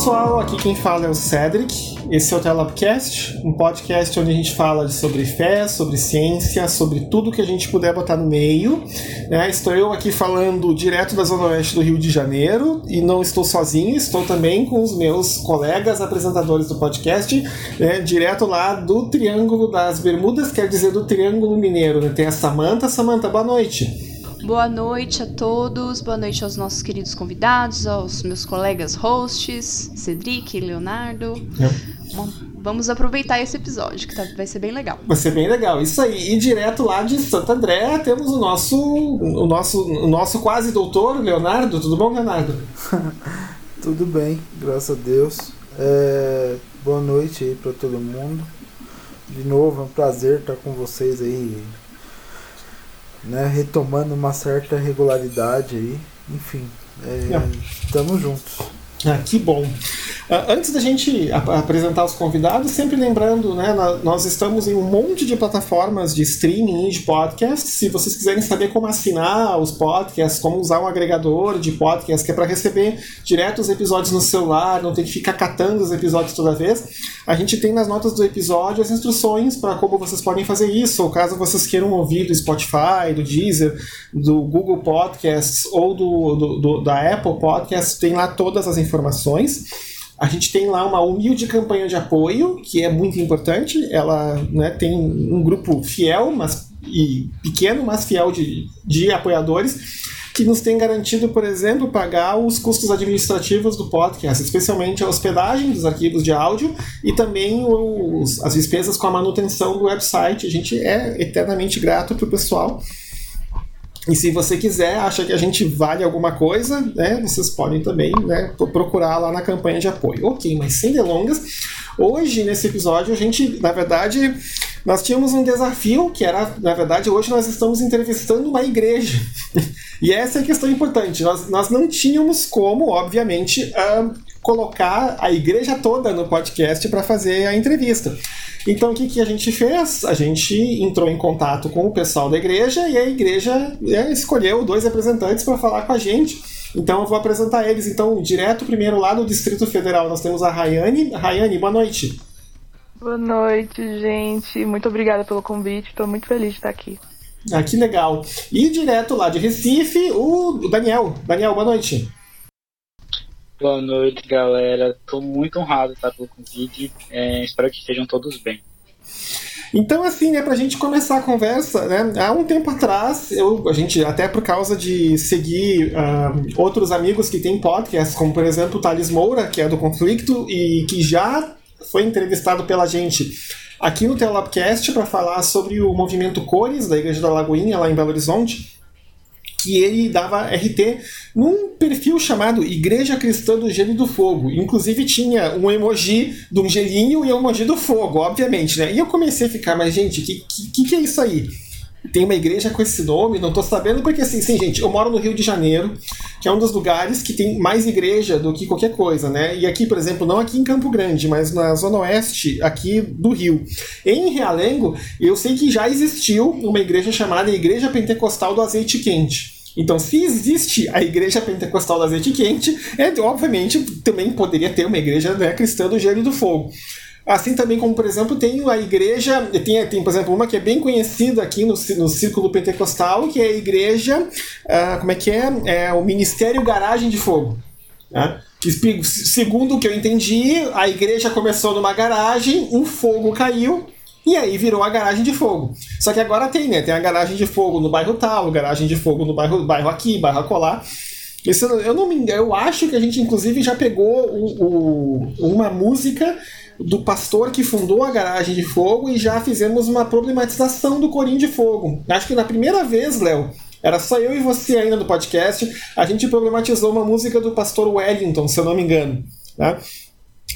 pessoal. Aqui quem fala é o Cedric. Esse é o Telopcast, um podcast onde a gente fala sobre fé, sobre ciência, sobre tudo que a gente puder botar no meio. Né? Estou eu aqui falando direto da Zona Oeste do Rio de Janeiro e não estou sozinho, estou também com os meus colegas apresentadores do podcast, né? direto lá do Triângulo das Bermudas, quer dizer do Triângulo Mineiro. Né? Tem a Samanta. Samanta, boa noite. Boa noite a todos, boa noite aos nossos queridos convidados, aos meus colegas hosts, Cedric e Leonardo. Bom, vamos aproveitar esse episódio, que tá, vai ser bem legal. Vai ser bem legal, isso aí. E direto lá de Santo André temos o nosso, o nosso, o nosso quase doutor, Leonardo. Tudo bom, Leonardo? Tudo bem, graças a Deus. É, boa noite aí para todo mundo. De novo, é um prazer estar com vocês aí né, retomando uma certa regularidade aí. Enfim, estamos é, juntos. Ah, que bom. Uh, antes da gente ap apresentar os convidados, sempre lembrando, né, nós estamos em um monte de plataformas de streaming de podcast. Se vocês quiserem saber como assinar os podcasts, como usar um agregador de podcast, que é para receber direto os episódios no celular, não ter que ficar catando os episódios toda vez, a gente tem nas notas do episódio as instruções para como vocês podem fazer isso, ou caso vocês queiram ouvir do Spotify, do Deezer, do Google Podcasts ou do, do, do da Apple Podcasts, tem lá todas as informações informações. A gente tem lá uma humilde campanha de apoio, que é muito importante. Ela né, tem um grupo fiel, mas e pequeno, mas fiel de, de apoiadores, que nos tem garantido, por exemplo, pagar os custos administrativos do podcast, especialmente a hospedagem dos arquivos de áudio e também os, as despesas com a manutenção do website. A gente é eternamente grato para o pessoal. E se você quiser, acha que a gente vale alguma coisa, né, vocês podem também né, procurar lá na campanha de apoio. Ok, mas sem delongas, hoje nesse episódio a gente, na verdade, nós tínhamos um desafio que era, na verdade, hoje nós estamos entrevistando uma igreja. e essa é a questão importante. Nós, nós não tínhamos como, obviamente, uh, colocar a igreja toda no podcast para fazer a entrevista. Então o que, que a gente fez? A gente entrou em contato com o pessoal da igreja e a igreja é, escolheu dois representantes para falar com a gente. Então eu vou apresentar eles. Então, direto primeiro lá do Distrito Federal, nós temos a Rayane. Rayane, boa noite. Boa noite, gente. Muito obrigada pelo convite. Estou muito feliz de estar aqui. Ah, que legal. E direto lá de Recife, o Daniel. Daniel, boa noite. Boa noite, galera. Estou muito honrado tá, pelo convite. É, espero que estejam todos bem. Então, assim, né, pra gente começar a conversa, né, há um tempo atrás, eu, a gente, até por causa de seguir uh, outros amigos que têm podcasts, como por exemplo o Thales Moura, que é do Conflito, e que já foi entrevistado pela gente aqui no Telabcast para falar sobre o movimento Cores da Igreja da Lagoinha, lá em Belo Horizonte que ele dava RT num perfil chamado Igreja Cristã do Gelo e do Fogo. Inclusive tinha um emoji de um gelinho e um emoji do fogo, obviamente, né? E eu comecei a ficar, mas gente, que, que, que é isso aí? Tem uma igreja com esse nome, não tô sabendo, porque assim, sim, gente, eu moro no Rio de Janeiro, que é um dos lugares que tem mais igreja do que qualquer coisa, né? E aqui, por exemplo, não aqui em Campo Grande, mas na zona oeste aqui do Rio. Em Realengo, eu sei que já existiu uma igreja chamada Igreja Pentecostal do Azeite Quente. Então, se existe a Igreja Pentecostal do Azeite Quente, é, obviamente também poderia ter uma igreja né, cristã do Gelo do Fogo. Assim também como, por exemplo, tem a igreja, tem, tem por exemplo, uma que é bem conhecida aqui no, no círculo pentecostal, que é a igreja, uh, como é que é? É o Ministério Garagem de Fogo. Né? Segundo o que eu entendi, a igreja começou numa garagem, um fogo caiu, e aí virou a garagem de fogo. Só que agora tem, né? Tem a garagem de fogo no bairro tal, garagem de fogo no bairro, bairro aqui, bairro acolá. Isso, eu não me eu acho que a gente inclusive já pegou o, o, uma música do pastor que fundou a Garagem de Fogo e já fizemos uma problematização do Corim de Fogo. Acho que na primeira vez, Léo, era só eu e você ainda no podcast, a gente problematizou uma música do pastor Wellington, se eu não me engano. Né?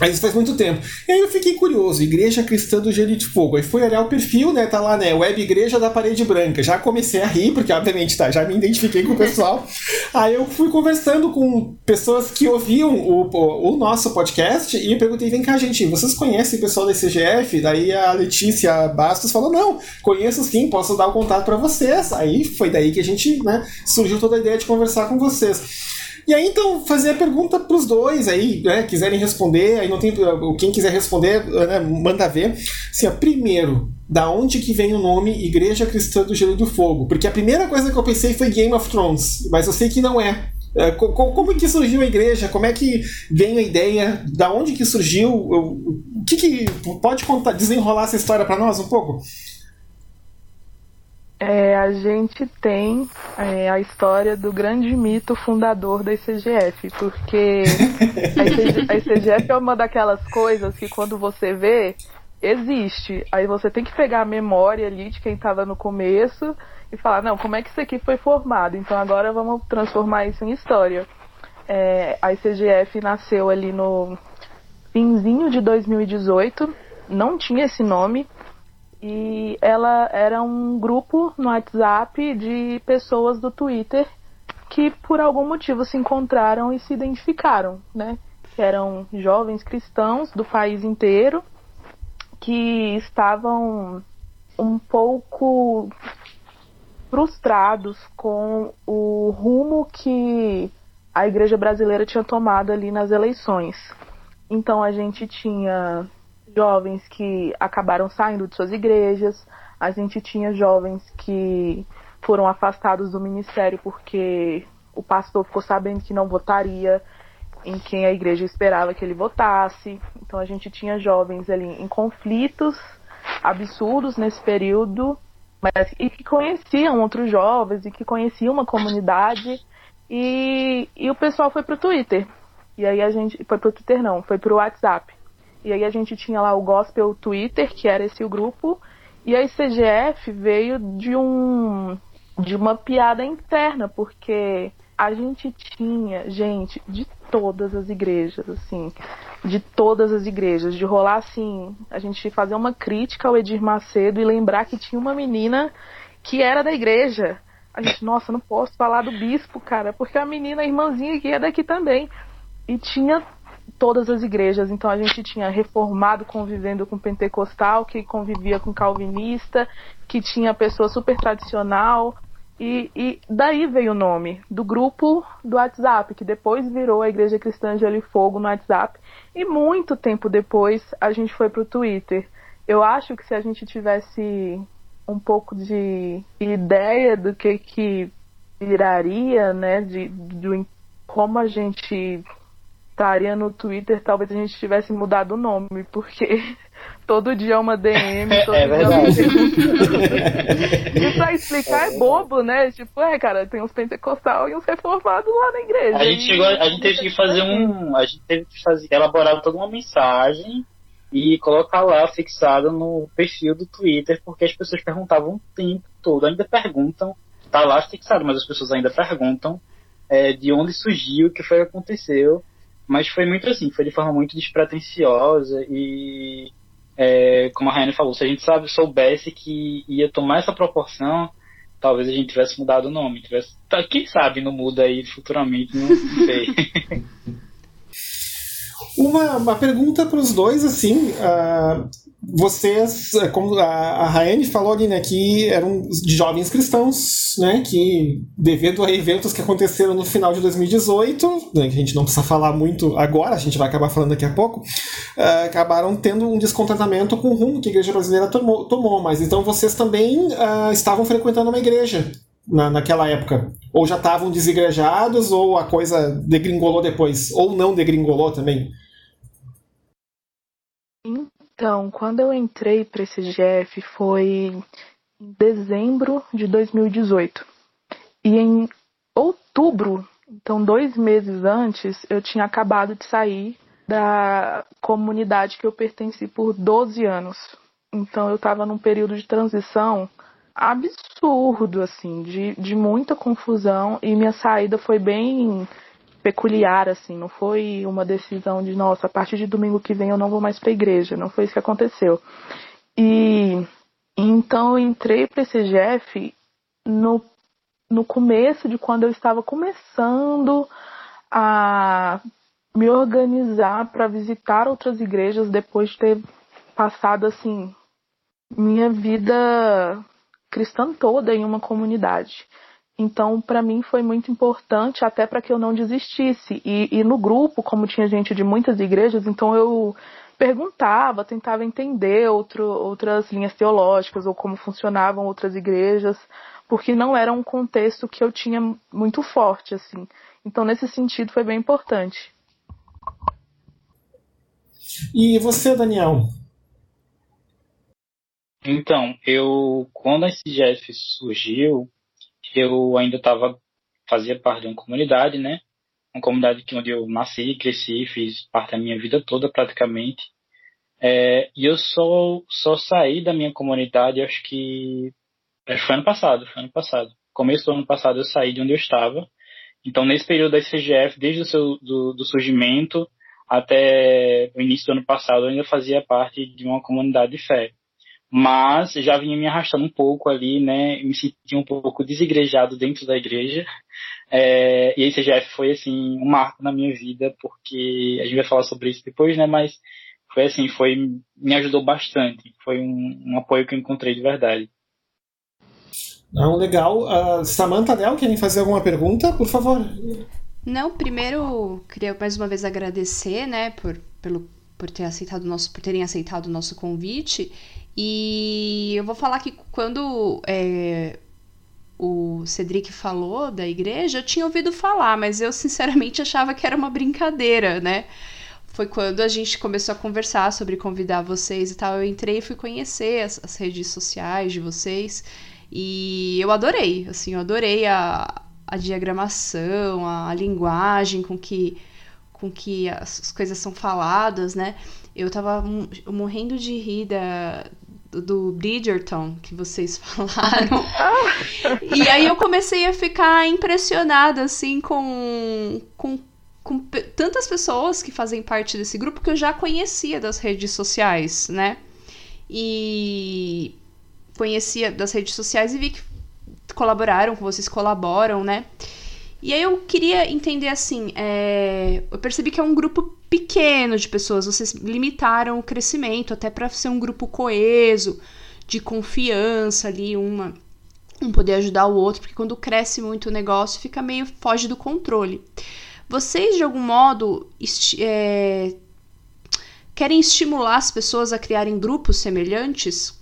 Mas isso faz muito tempo. E aí eu fiquei curioso, Igreja Cristã do Gelo de Fogo. Aí fui olhar o perfil, né? Tá lá, né? Web Igreja da Parede Branca. Já comecei a rir, porque obviamente tá, já me identifiquei com o pessoal. aí eu fui conversando com pessoas que ouviam o, o, o, nosso podcast e eu perguntei: vem cá, gente, vocês conhecem o pessoal da CGF? Daí a Letícia Bastos falou: não, conheço sim, posso dar o contato para vocês. Aí foi daí que a gente, né, surgiu toda a ideia de conversar com vocês. E aí, então, fazer a pergunta para os dois aí, né? Quiserem responder, aí não tem. Quem quiser responder, né, manda ver. Assim, ó, primeiro, da onde que vem o nome Igreja Cristã do Gelo e do Fogo? Porque a primeira coisa que eu pensei foi Game of Thrones, mas eu sei que não é. é como que surgiu a igreja? Como é que veio a ideia? Da onde que surgiu? O que, que pode contar, desenrolar essa história para nós um pouco? É, a gente tem é, a história do grande mito fundador da ICGF, porque a, ICGF é uma daquelas coisas que quando você vê, existe. Aí você tem que pegar a memória ali de quem estava no começo e falar, não, como é que isso aqui foi formado? Então agora vamos transformar isso em história. É, a ICGF nasceu ali no finzinho de 2018, não tinha esse nome, e ela era um grupo no WhatsApp de pessoas do Twitter que por algum motivo se encontraram e se identificaram, né? Que eram jovens cristãos do país inteiro que estavam um pouco frustrados com o rumo que a igreja brasileira tinha tomado ali nas eleições. Então a gente tinha jovens que acabaram saindo de suas igrejas, a gente tinha jovens que foram afastados do ministério porque o pastor ficou sabendo que não votaria em quem a igreja esperava que ele votasse. Então a gente tinha jovens ali em conflitos absurdos nesse período, mas e que conheciam outros jovens e que conheciam uma comunidade e, e o pessoal foi pro Twitter. E aí a gente foi pro Twitter não, foi pro WhatsApp. E aí a gente tinha lá o Gospel Twitter, que era esse o grupo, e a ICGF veio de um de uma piada interna, porque a gente tinha gente de todas as igrejas, assim, de todas as igrejas, de rolar assim, a gente fazer uma crítica ao Edir Macedo e lembrar que tinha uma menina que era da igreja. A gente, nossa, não posso falar do bispo, cara, porque a menina, a irmãzinha que é daqui também. E tinha todas as igrejas. Então a gente tinha reformado convivendo com pentecostal, que convivia com calvinista, que tinha pessoa super tradicional. E, e daí veio o nome do grupo do WhatsApp, que depois virou a Igreja Cristã de Olho e Fogo no WhatsApp. E muito tempo depois a gente foi para o Twitter. Eu acho que se a gente tivesse um pouco de ideia do que que viraria, né, de, de como a gente estaria no Twitter, talvez a gente tivesse mudado o nome, porque todo dia é uma DM, todo é dia é uma E pra explicar é bobo, né? Tipo, é, cara, tem uns pentecostal e uns reformados lá na igreja. A gente, chegou, a gente teve que fazer um. A gente teve que fazer, elaborar toda uma mensagem e colocar lá fixada no perfil do Twitter, porque as pessoas perguntavam o tempo todo, ainda perguntam, tá lá fixado, mas as pessoas ainda perguntam é, de onde surgiu, o que foi que aconteceu. Mas foi muito assim, foi de forma muito despretensiosa e, é, como a Rayane falou, se a gente sabe, soubesse que ia tomar essa proporção, talvez a gente tivesse mudado o nome. Tivesse, tá, quem sabe não muda aí futuramente, não sei. uma, uma pergunta para os dois, assim, uh, vocês, é, como a, a falou ali, né, que eram jovens cristãos, né, que devido a eventos que aconteceram no final de 2018, né, que a gente não precisa falar muito agora, a gente vai acabar falando daqui a pouco, uh, acabaram tendo um descontentamento com o rumo que a igreja brasileira tomou, tomou mas então vocês também uh, estavam frequentando uma igreja na, naquela época, ou já estavam desigrejados, ou a coisa degringolou depois, ou não degringolou também? Então, quando eu entrei para esse GF foi em dezembro de 2018. E em outubro, então dois meses antes, eu tinha acabado de sair da comunidade que eu pertenci por 12 anos. Então eu estava num período de transição absurdo, assim, de, de muita confusão. E minha saída foi bem peculiar, assim, não foi uma decisão de, nossa, a partir de domingo que vem eu não vou mais para a igreja, não foi isso que aconteceu. E então eu entrei para esse GF no, no começo de quando eu estava começando a me organizar para visitar outras igrejas depois de ter passado assim minha vida cristã toda em uma comunidade. Então, para mim foi muito importante, até para que eu não desistisse. E, e, no grupo, como tinha gente de muitas igrejas, então eu perguntava, tentava entender outro, outras linhas teológicas ou como funcionavam outras igrejas, porque não era um contexto que eu tinha muito forte, assim. Então, nesse sentido, foi bem importante. E você, Daniel? Então, eu quando a SGF surgiu, eu ainda estava fazia parte de uma comunidade, né? Uma comunidade que onde eu nasci, cresci, fiz parte da minha vida toda praticamente. É, e eu só só saí da minha comunidade, acho que acho que foi ano passado, foi ano passado. Começo do ano passado eu saí de onde eu estava. Então nesse período da SGF, desde o seu do, do surgimento até o início do ano passado, eu ainda fazia parte de uma comunidade de fé mas já vinha me arrastando um pouco ali, né? Me senti um pouco desigrejado dentro da igreja. É, e a ICGF foi, assim, um marco na minha vida, porque a gente vai falar sobre isso depois, né? Mas foi assim, foi, me ajudou bastante. Foi um, um apoio que eu encontrei de verdade. Não, legal. Uh, Samantha Del, querem fazer alguma pergunta, por favor? Não, primeiro queria mais uma vez agradecer, né, por, pelo, por ter aceitado nosso, por terem aceitado o nosso convite e eu vou falar que quando é, o Cedric falou da igreja, eu tinha ouvido falar, mas eu sinceramente achava que era uma brincadeira, né? Foi quando a gente começou a conversar sobre convidar vocês e tal. Eu entrei e fui conhecer as, as redes sociais de vocês. E eu adorei, assim, eu adorei a, a diagramação, a, a linguagem com que, com que as coisas são faladas, né? Eu tava morrendo de rir da, do Bridgerton que vocês falaram. e aí eu comecei a ficar impressionada, assim, com, com, com tantas pessoas que fazem parte desse grupo que eu já conhecia das redes sociais, né? E conhecia das redes sociais e vi que colaboraram, que vocês colaboram, né? E aí eu queria entender assim, é... eu percebi que é um grupo pequeno de pessoas, vocês limitaram o crescimento até para ser um grupo coeso, de confiança ali, uma um poder ajudar o outro, porque quando cresce muito o negócio fica meio foge do controle. Vocês de algum modo é... querem estimular as pessoas a criarem grupos semelhantes?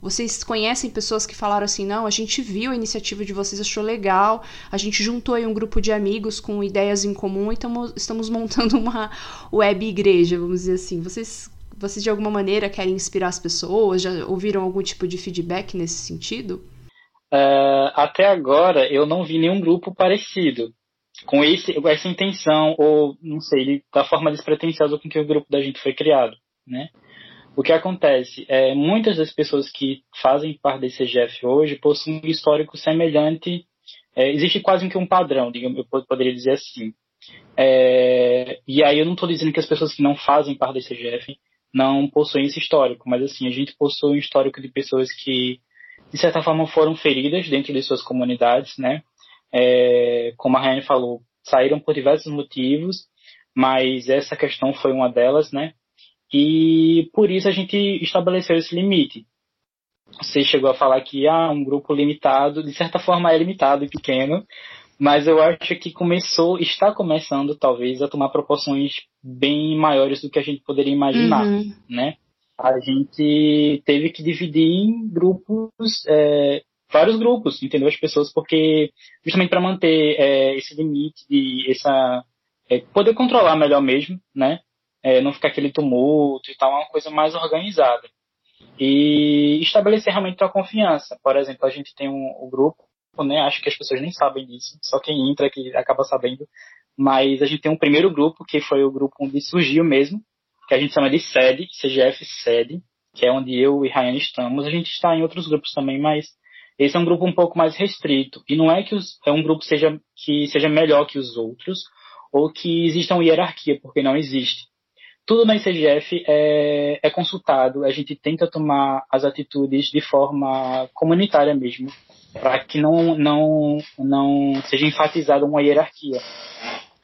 Vocês conhecem pessoas que falaram assim: não, a gente viu a iniciativa de vocês, achou legal, a gente juntou aí um grupo de amigos com ideias em comum e tamo, estamos montando uma web igreja, vamos dizer assim. Vocês, vocês de alguma maneira querem inspirar as pessoas? Já ouviram algum tipo de feedback nesse sentido? Uh, até agora eu não vi nenhum grupo parecido com esse, essa intenção, ou não sei, da forma despretensiosa com que o grupo da gente foi criado, né? O que acontece é muitas das pessoas que fazem parte desse CGF hoje possuem um histórico semelhante. É, existe quase que um padrão, digamos, eu poderia dizer assim. É, e aí eu não estou dizendo que as pessoas que não fazem parte desse CGF não possuem esse histórico, mas assim a gente possui um histórico de pessoas que de certa forma foram feridas dentro de suas comunidades, né? É, como a Ryan falou, saíram por diversos motivos, mas essa questão foi uma delas, né? E por isso a gente estabeleceu esse limite. Você chegou a falar que ah, um grupo limitado, de certa forma é limitado e pequeno, mas eu acho que começou, está começando talvez a tomar proporções bem maiores do que a gente poderia imaginar, uhum. né? A gente teve que dividir em grupos, é, vários grupos, entendeu? As pessoas, porque justamente para manter é, esse limite de essa é, poder controlar melhor mesmo, né? É, não ficar aquele tumulto e tal, é uma coisa mais organizada. E estabelecer realmente a confiança. Por exemplo, a gente tem um, um grupo, né, acho que as pessoas nem sabem disso, só quem entra que acaba sabendo, mas a gente tem um primeiro grupo, que foi o grupo onde surgiu mesmo, que a gente chama de SED, CGF SED, que é onde eu e Ryan estamos. A gente está em outros grupos também, mas esse é um grupo um pouco mais restrito. E não é que os, é um grupo seja, que seja melhor que os outros, ou que exista uma hierarquia, porque não existe tudo na ICGF é, é consultado, a gente tenta tomar as atitudes de forma comunitária mesmo, para que não, não, não seja enfatizada uma hierarquia,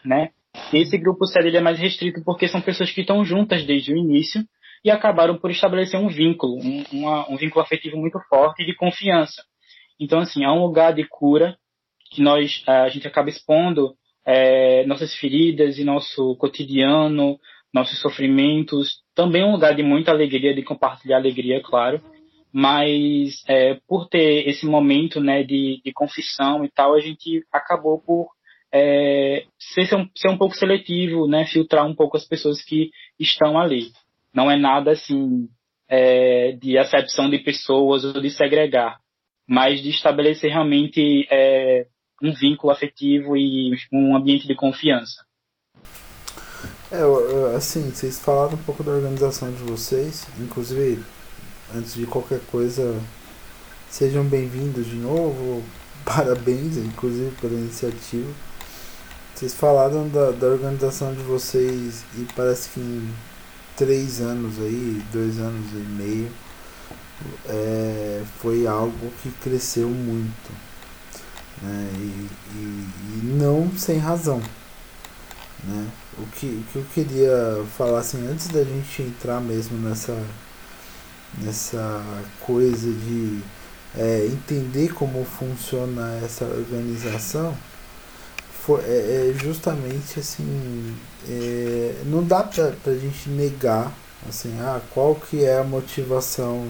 né? Esse grupo sério é mais restrito porque são pessoas que estão juntas desde o início e acabaram por estabelecer um vínculo, um, uma, um vínculo afetivo muito forte de confiança. Então, assim, é um lugar de cura, que nós a gente acaba expondo é, nossas feridas e nosso cotidiano, nossos sofrimentos, também um lugar de muita alegria, de compartilhar alegria, claro, mas é, por ter esse momento né, de, de confissão e tal, a gente acabou por é, ser, ser um pouco seletivo, né, filtrar um pouco as pessoas que estão ali. Não é nada assim é, de acepção de pessoas ou de segregar, mas de estabelecer realmente é, um vínculo afetivo e um ambiente de confiança. É, assim, vocês falaram um pouco da organização de vocês, inclusive, antes de qualquer coisa, sejam bem-vindos de novo, parabéns, inclusive, pela iniciativa. Vocês falaram da, da organização de vocês e parece que em três anos aí, dois anos e meio, é, foi algo que cresceu muito. Né? E, e, e não sem razão. Né? O, que, o que eu queria falar assim, antes da gente entrar mesmo nessa, nessa coisa de é, entender como funciona essa organização, foi, é, é justamente assim, é, não dá pra, pra gente negar assim, ah, qual que é a motivação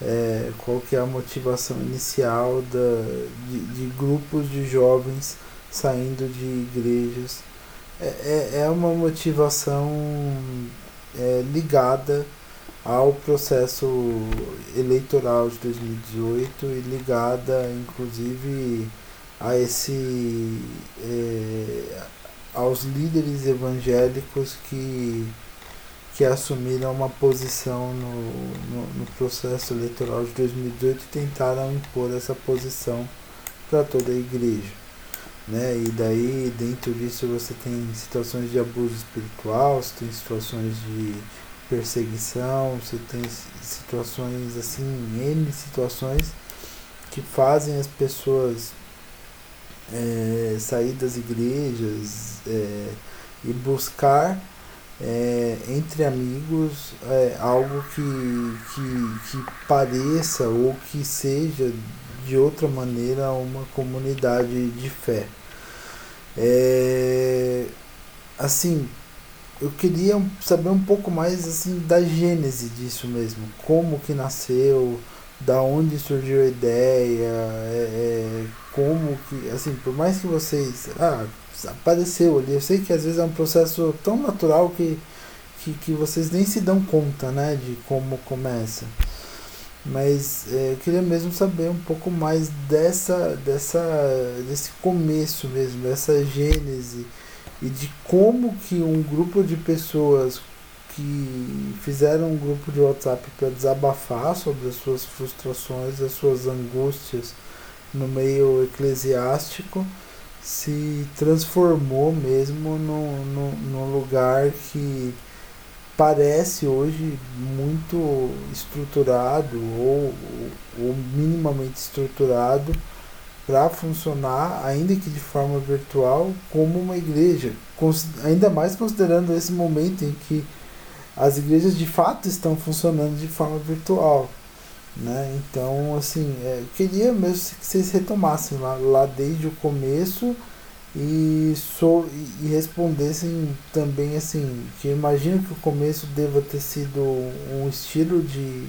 é, qual que é a motivação inicial da, de, de grupos de jovens saindo de igrejas. É, é, é uma motivação é, ligada ao processo eleitoral de 2018 e ligada inclusive a esse é, aos líderes evangélicos que que assumiram uma posição no, no, no, processo eleitoral de 2018 e tentaram impor essa posição para toda a igreja. Né? E daí, dentro disso, você tem situações de abuso espiritual, você tem situações de perseguição, você tem situações assim, N situações que fazem as pessoas é, sair das igrejas é, e buscar é, entre amigos é, algo que, que, que pareça ou que seja de outra maneira uma comunidade de fé. É, assim, eu queria saber um pouco mais assim da gênese disso mesmo, como que nasceu, da onde surgiu a ideia, é, é, como que, assim, por mais que vocês, ah, apareceu ali, eu sei que às vezes é um processo tão natural que, que, que vocês nem se dão conta, né, de como começa. Mas é, eu queria mesmo saber um pouco mais dessa, dessa, desse começo mesmo, dessa gênese e de como que um grupo de pessoas que fizeram um grupo de WhatsApp para desabafar sobre as suas frustrações, as suas angústias no meio eclesiástico se transformou mesmo no, no, no lugar que parece hoje muito estruturado ou, ou minimamente estruturado para funcionar, ainda que de forma virtual, como uma igreja. Ainda mais considerando esse momento em que as igrejas de fato estão funcionando de forma virtual. Né? Então, assim, é, queria mesmo que vocês retomassem lá, lá desde o começo e, so, e respondessem também assim, que imagino que o começo deva ter sido um estilo de,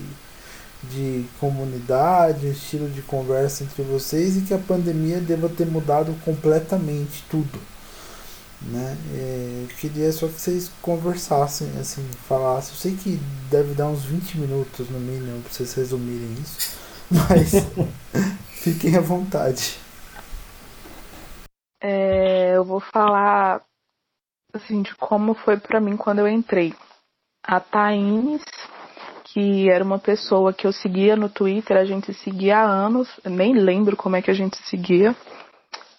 de comunidade, um estilo de conversa entre vocês e que a pandemia deva ter mudado completamente tudo né? É, eu queria só que vocês conversassem, assim, falassem. Eu sei que deve dar uns 20 minutos no mínimo para vocês resumirem isso, mas fiquem à vontade. É, eu vou falar assim de como foi para mim quando eu entrei. A Thaís, que era uma pessoa que eu seguia no Twitter, a gente seguia há anos, nem lembro como é que a gente seguia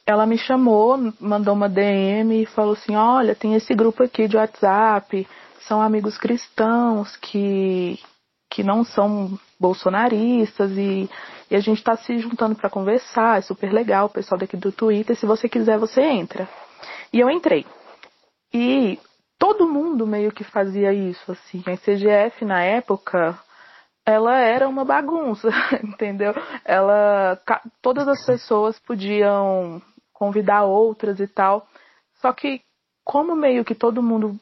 ela me chamou, mandou uma DM e falou assim: Olha, tem esse grupo aqui de WhatsApp, são amigos cristãos que, que não são bolsonaristas e, e a gente está se juntando para conversar, é super legal, o pessoal daqui do Twitter, se você quiser, você entra. E eu entrei. E todo mundo meio que fazia isso, assim. A CGF na época ela era uma bagunça, entendeu? Ela todas as pessoas podiam convidar outras e tal. Só que como meio que todo mundo,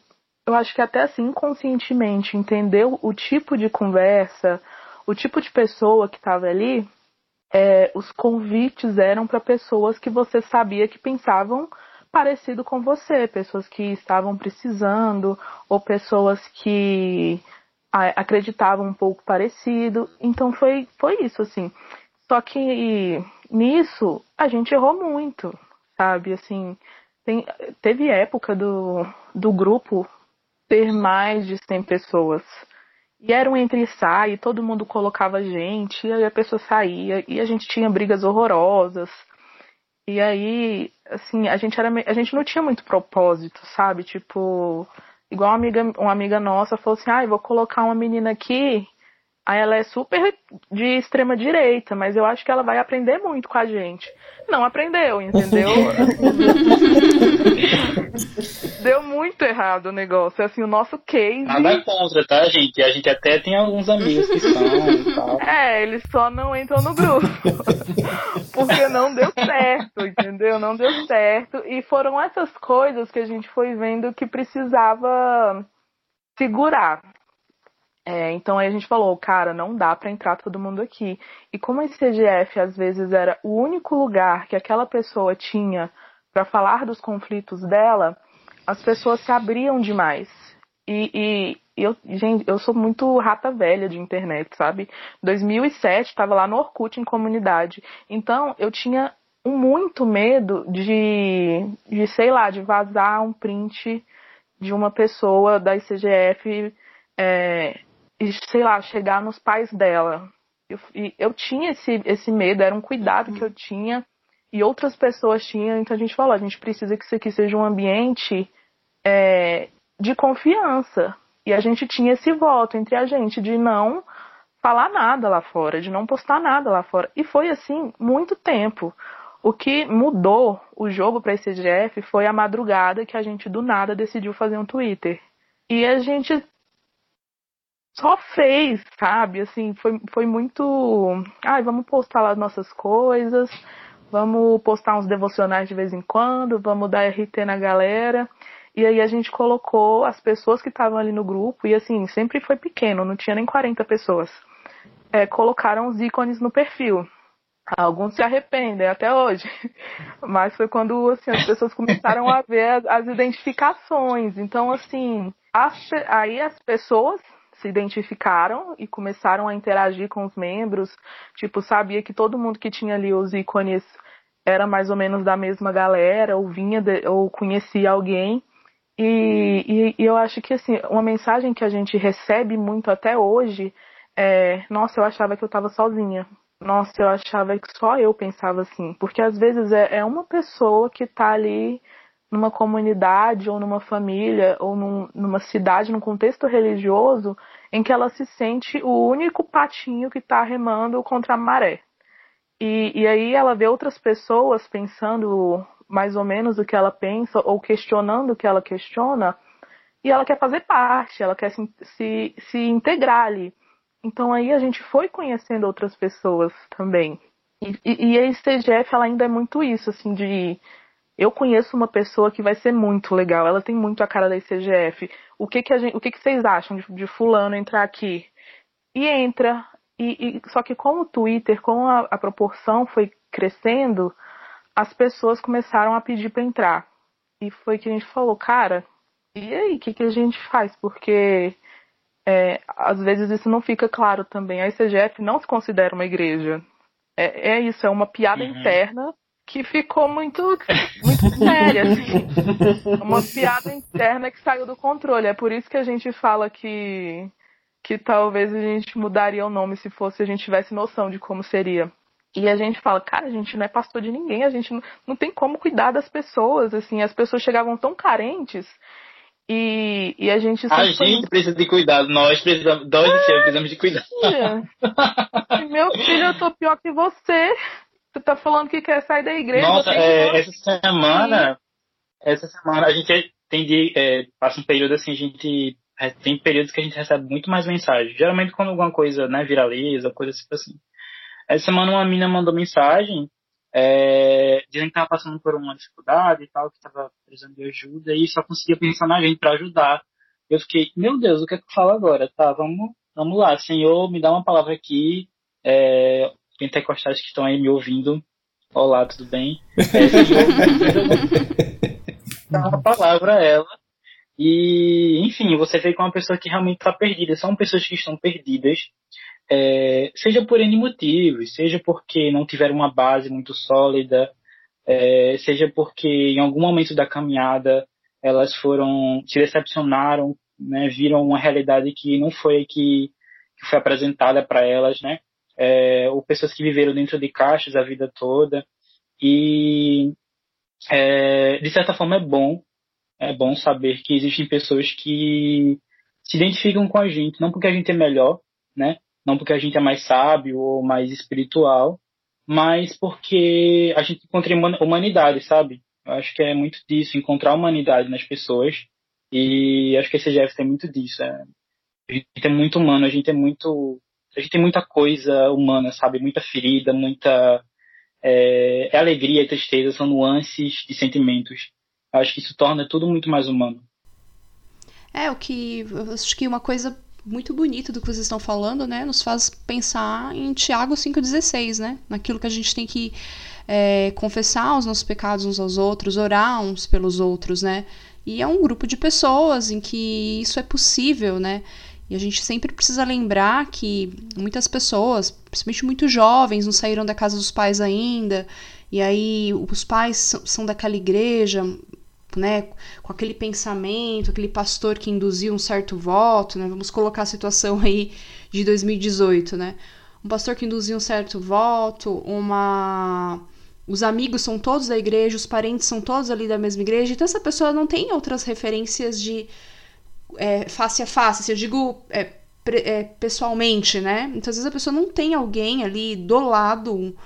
eu acho que até assim inconscientemente entendeu o tipo de conversa, o tipo de pessoa que estava ali, é, os convites eram para pessoas que você sabia que pensavam parecido com você, pessoas que estavam precisando ou pessoas que acreditavam um pouco parecido. Então foi, foi isso, assim. Só que nisso a gente errou muito, sabe? Assim, tem, teve época do, do grupo ter mais de 100 pessoas. E era um entre e sai, todo mundo colocava gente, e aí a pessoa saía, e a gente tinha brigas horrorosas. E aí, assim, a gente era a gente não tinha muito propósito, sabe? Tipo, igual uma amiga, uma amiga nossa falou assim: "Ah, eu vou colocar uma menina aqui ela é super de extrema direita, mas eu acho que ela vai aprender muito com a gente. Não aprendeu, entendeu? Deu muito errado o negócio. Assim, o nosso case. Nada contra, tá, gente? A gente até tem alguns amigos que são e tal. É, eles só não entram no grupo. Porque não deu certo, entendeu? Não deu certo. E foram essas coisas que a gente foi vendo que precisava segurar é, então aí a gente falou, cara, não dá para entrar todo mundo aqui. E como a CGF às vezes era o único lugar que aquela pessoa tinha para falar dos conflitos dela, as pessoas se abriam demais. E, e, eu, gente, eu sou muito rata velha de internet, sabe? 2007 estava lá no Orkut em comunidade. Então eu tinha muito medo de, de sei lá, de vazar um print de uma pessoa da ICGF é, e, sei lá, chegar nos pais dela. Eu, eu tinha esse, esse medo, era um cuidado que eu tinha e outras pessoas tinham, então a gente falou, a gente precisa que isso aqui seja um ambiente é, de confiança. E a gente tinha esse voto entre a gente de não falar nada lá fora, de não postar nada lá fora. E foi assim muito tempo. O que mudou o jogo para esse GF foi a madrugada que a gente do nada decidiu fazer um Twitter. E a gente só fez, sabe? Assim, foi, foi muito. Ai, vamos postar lá as nossas coisas, vamos postar uns devocionais de vez em quando, vamos dar RT na galera. E aí a gente colocou as pessoas que estavam ali no grupo, e assim, sempre foi pequeno, não tinha nem 40 pessoas. É, colocaram os ícones no perfil. Alguns se arrependem até hoje, mas foi quando assim, as pessoas começaram a ver as, as identificações. Então, assim, as, aí as pessoas se identificaram e começaram a interagir com os membros. Tipo, sabia que todo mundo que tinha ali os ícones era mais ou menos da mesma galera, ou vinha de, ou conhecia alguém. E, e, e, eu acho que assim, uma mensagem que a gente recebe muito até hoje é: nossa, eu achava que eu estava sozinha. Nossa, eu achava que só eu pensava assim. Porque às vezes é, é uma pessoa que está ali numa comunidade ou numa família ou num, numa cidade, num contexto religioso, em que ela se sente o único patinho que está remando contra a maré. E, e aí ela vê outras pessoas pensando mais ou menos o que ela pensa ou questionando o que ela questiona e ela quer fazer parte, ela quer se, se, se integrar ali. Então aí a gente foi conhecendo outras pessoas também. E, e, e a ICGF ela ainda é muito isso, assim, de eu conheço uma pessoa que vai ser muito legal, ela tem muito a cara da ICGF. O que que, a gente, o que, que vocês acham de, de fulano entrar aqui? E entra. E, e, só que com o Twitter, com a, a proporção foi crescendo, as pessoas começaram a pedir para entrar. E foi que a gente falou, cara, e aí, o que, que a gente faz? Porque é, às vezes isso não fica claro também. A ICGF não se considera uma igreja. É, é isso, é uma piada uhum. interna que ficou muito, muito séria, assim. Uma piada interna que saiu do controle. É por isso que a gente fala que, que talvez a gente mudaria o nome se fosse a gente tivesse noção de como seria. E a gente fala, cara, a gente não é pastor de ninguém, a gente não, não tem como cuidar das pessoas, assim, as pessoas chegavam tão carentes e, e a gente A gente precisa de cuidado, nós precisamos, nós é, precisamos de cuidado. Meu filho, eu tô pior que você. Tu tá falando que quer sair da igreja. Nossa, é, essa semana. Essa semana a gente tem de. É, passa um período assim, a gente é, tem períodos que a gente recebe muito mais mensagem. Geralmente quando alguma coisa, né, viraliza, coisa tipo assim. Essa semana uma mina mandou mensagem é, dizendo que estava passando por uma dificuldade e tal, que estava precisando de ajuda e só conseguia pensar na gente para ajudar. Eu fiquei, meu Deus, o que é que eu falo agora? Tá, vamos, vamos lá, Senhor, me dá uma palavra aqui. É, pentecostais que estão aí me ouvindo, olá, tudo bem? É, uma palavra a ela. E, enfim, você vê com uma pessoa que realmente está perdida. São pessoas que estão perdidas é, seja por N motivos, seja porque não tiveram uma base muito sólida, é, seja porque em algum momento da caminhada elas foram, se decepcionaram, né, viram uma realidade que não foi que, que foi apresentada para elas, né, é, ou pessoas que viveram dentro de caixas a vida toda, e é, de certa forma é bom, é bom saber que existem pessoas que se identificam com a gente, não porque a gente é melhor, né, não porque a gente é mais sábio ou mais espiritual, mas porque a gente encontra humanidade, sabe? Eu acho que é muito disso, encontrar humanidade nas pessoas. E acho que esse Jeff tem muito disso. É. A gente é muito humano, a gente é muito. A gente tem muita coisa humana, sabe? Muita ferida, muita. É, é alegria e tristeza, são nuances de sentimentos. Eu acho que isso torna tudo muito mais humano. É, o que. Eu acho que uma coisa muito bonito do que vocês estão falando, né? Nos faz pensar em Tiago 5,16, né? Naquilo que a gente tem que é, confessar os nossos pecados uns aos outros, orar uns pelos outros, né? E é um grupo de pessoas em que isso é possível, né? E a gente sempre precisa lembrar que muitas pessoas, principalmente muito jovens, não saíram da casa dos pais ainda, e aí os pais são daquela igreja, né, com aquele pensamento, aquele pastor que induziu um certo voto, né, vamos colocar a situação aí de 2018, né, um pastor que induziu um certo voto, uma os amigos são todos da igreja, os parentes são todos ali da mesma igreja, então essa pessoa não tem outras referências de é, face a face, se eu digo é, é, pessoalmente, né? Então às vezes a pessoa não tem alguém ali do lado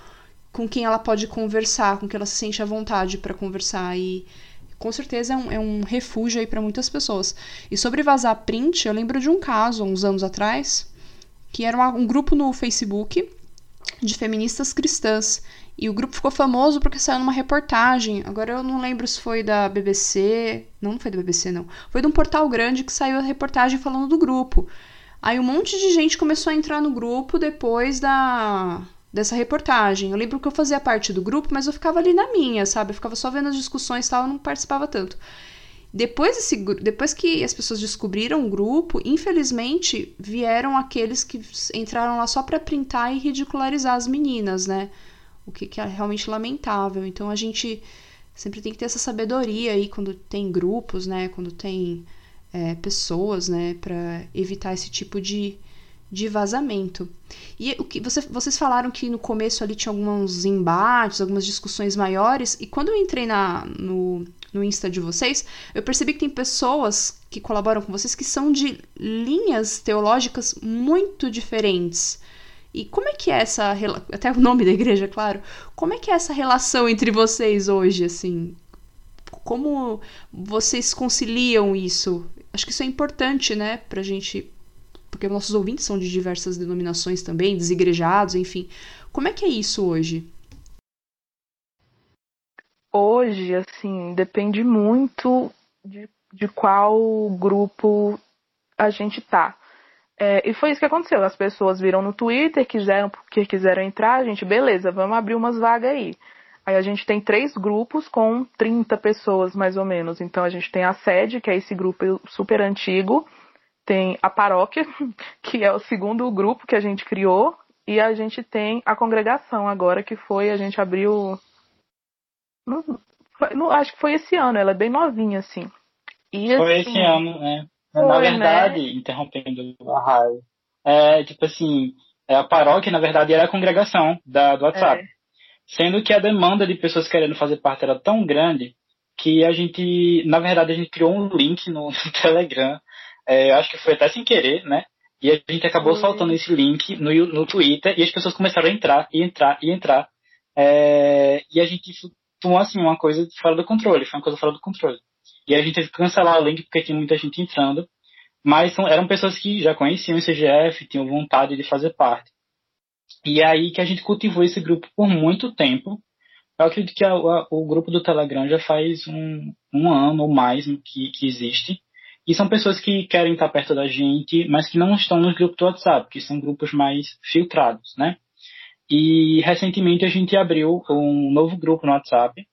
com quem ela pode conversar, com quem ela se sente à vontade para conversar e com certeza é um, é um refúgio aí para muitas pessoas. E sobre vazar print, eu lembro de um caso, uns anos atrás, que era uma, um grupo no Facebook de feministas cristãs. E o grupo ficou famoso porque saiu numa reportagem. Agora eu não lembro se foi da BBC. Não, não foi da BBC, não. Foi de um portal grande que saiu a reportagem falando do grupo. Aí um monte de gente começou a entrar no grupo depois da, dessa reportagem. Eu lembro que eu fazia parte do grupo, mas eu ficava ali na minha, sabe? Eu ficava só vendo as discussões e tal, eu não participava tanto. Depois, desse, depois que as pessoas descobriram o grupo, infelizmente vieram aqueles que entraram lá só para printar e ridicularizar as meninas, né? O que, que é realmente lamentável. Então a gente sempre tem que ter essa sabedoria aí quando tem grupos, né? Quando tem é, pessoas, né? Para evitar esse tipo de, de vazamento. E o que você, vocês falaram que no começo ali tinha alguns embates, algumas discussões maiores, e quando eu entrei na, no, no Insta de vocês, eu percebi que tem pessoas que colaboram com vocês que são de linhas teológicas muito diferentes. E como é que é essa até o nome da igreja, claro. Como é que é essa relação entre vocês hoje, assim? Como vocês conciliam isso? Acho que isso é importante, né, pra gente porque nossos ouvintes são de diversas denominações também, desigrejados, enfim. Como é que é isso hoje? Hoje, assim, depende muito de, de qual grupo a gente tá. É, e foi isso que aconteceu. As pessoas viram no Twitter, quiseram, porque quiseram entrar, a gente, beleza, vamos abrir umas vagas aí. Aí a gente tem três grupos com 30 pessoas, mais ou menos. Então a gente tem a sede, que é esse grupo super antigo, tem a paróquia, que é o segundo grupo que a gente criou, e a gente tem a congregação agora, que foi, a gente abriu. Acho que foi esse ano, ela é bem novinha, assim. E, foi assim, esse ano, né? Foi, na né? verdade, né? interrompendo a raio, é tipo assim, é a paróquia, na verdade, era a congregação da, do WhatsApp. É. Sendo que a demanda de pessoas querendo fazer parte era tão grande que a gente, na verdade, a gente criou um link no, no Telegram é, acho que foi até sem querer, né? E a gente acabou Oi. soltando esse link no, no Twitter e as pessoas começaram a entrar e entrar e entrar. É, e a gente tomou assim uma coisa fora do controle, foi uma coisa fora do controle. E a gente teve que cancelar o link porque tinha muita gente entrando. mas são, eram pessoas que já conheciam o CGF, tinham vontade de fazer parte. E é aí que a gente cultivou esse grupo por muito tempo. Eu acredito que a, a, o grupo do Telegram já faz um, um ano ou mais que, que existe. E são pessoas que querem estar perto da gente, mas que não estão nos grupos do WhatsApp, que são grupos mais filtrados, né? E recentemente a gente abriu um novo grupo no WhatsApp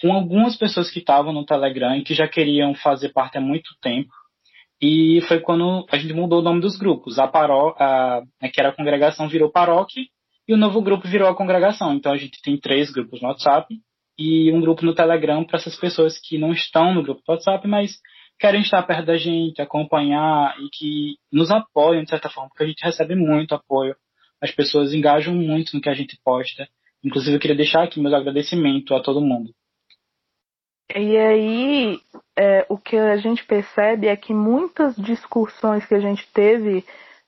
com algumas pessoas que estavam no Telegram e que já queriam fazer parte há muito tempo. E foi quando a gente mudou o nome dos grupos. A paró, a, né, que era a congregação, virou paróquia e o novo grupo virou a congregação. Então a gente tem três grupos no WhatsApp e um grupo no Telegram para essas pessoas que não estão no grupo do WhatsApp, mas querem estar perto da gente, acompanhar e que nos apoiam de certa forma, porque a gente recebe muito apoio. As pessoas engajam muito no que a gente posta. Inclusive eu queria deixar aqui meu agradecimento a todo mundo. E aí, é, o que a gente percebe é que muitas discussões que a gente teve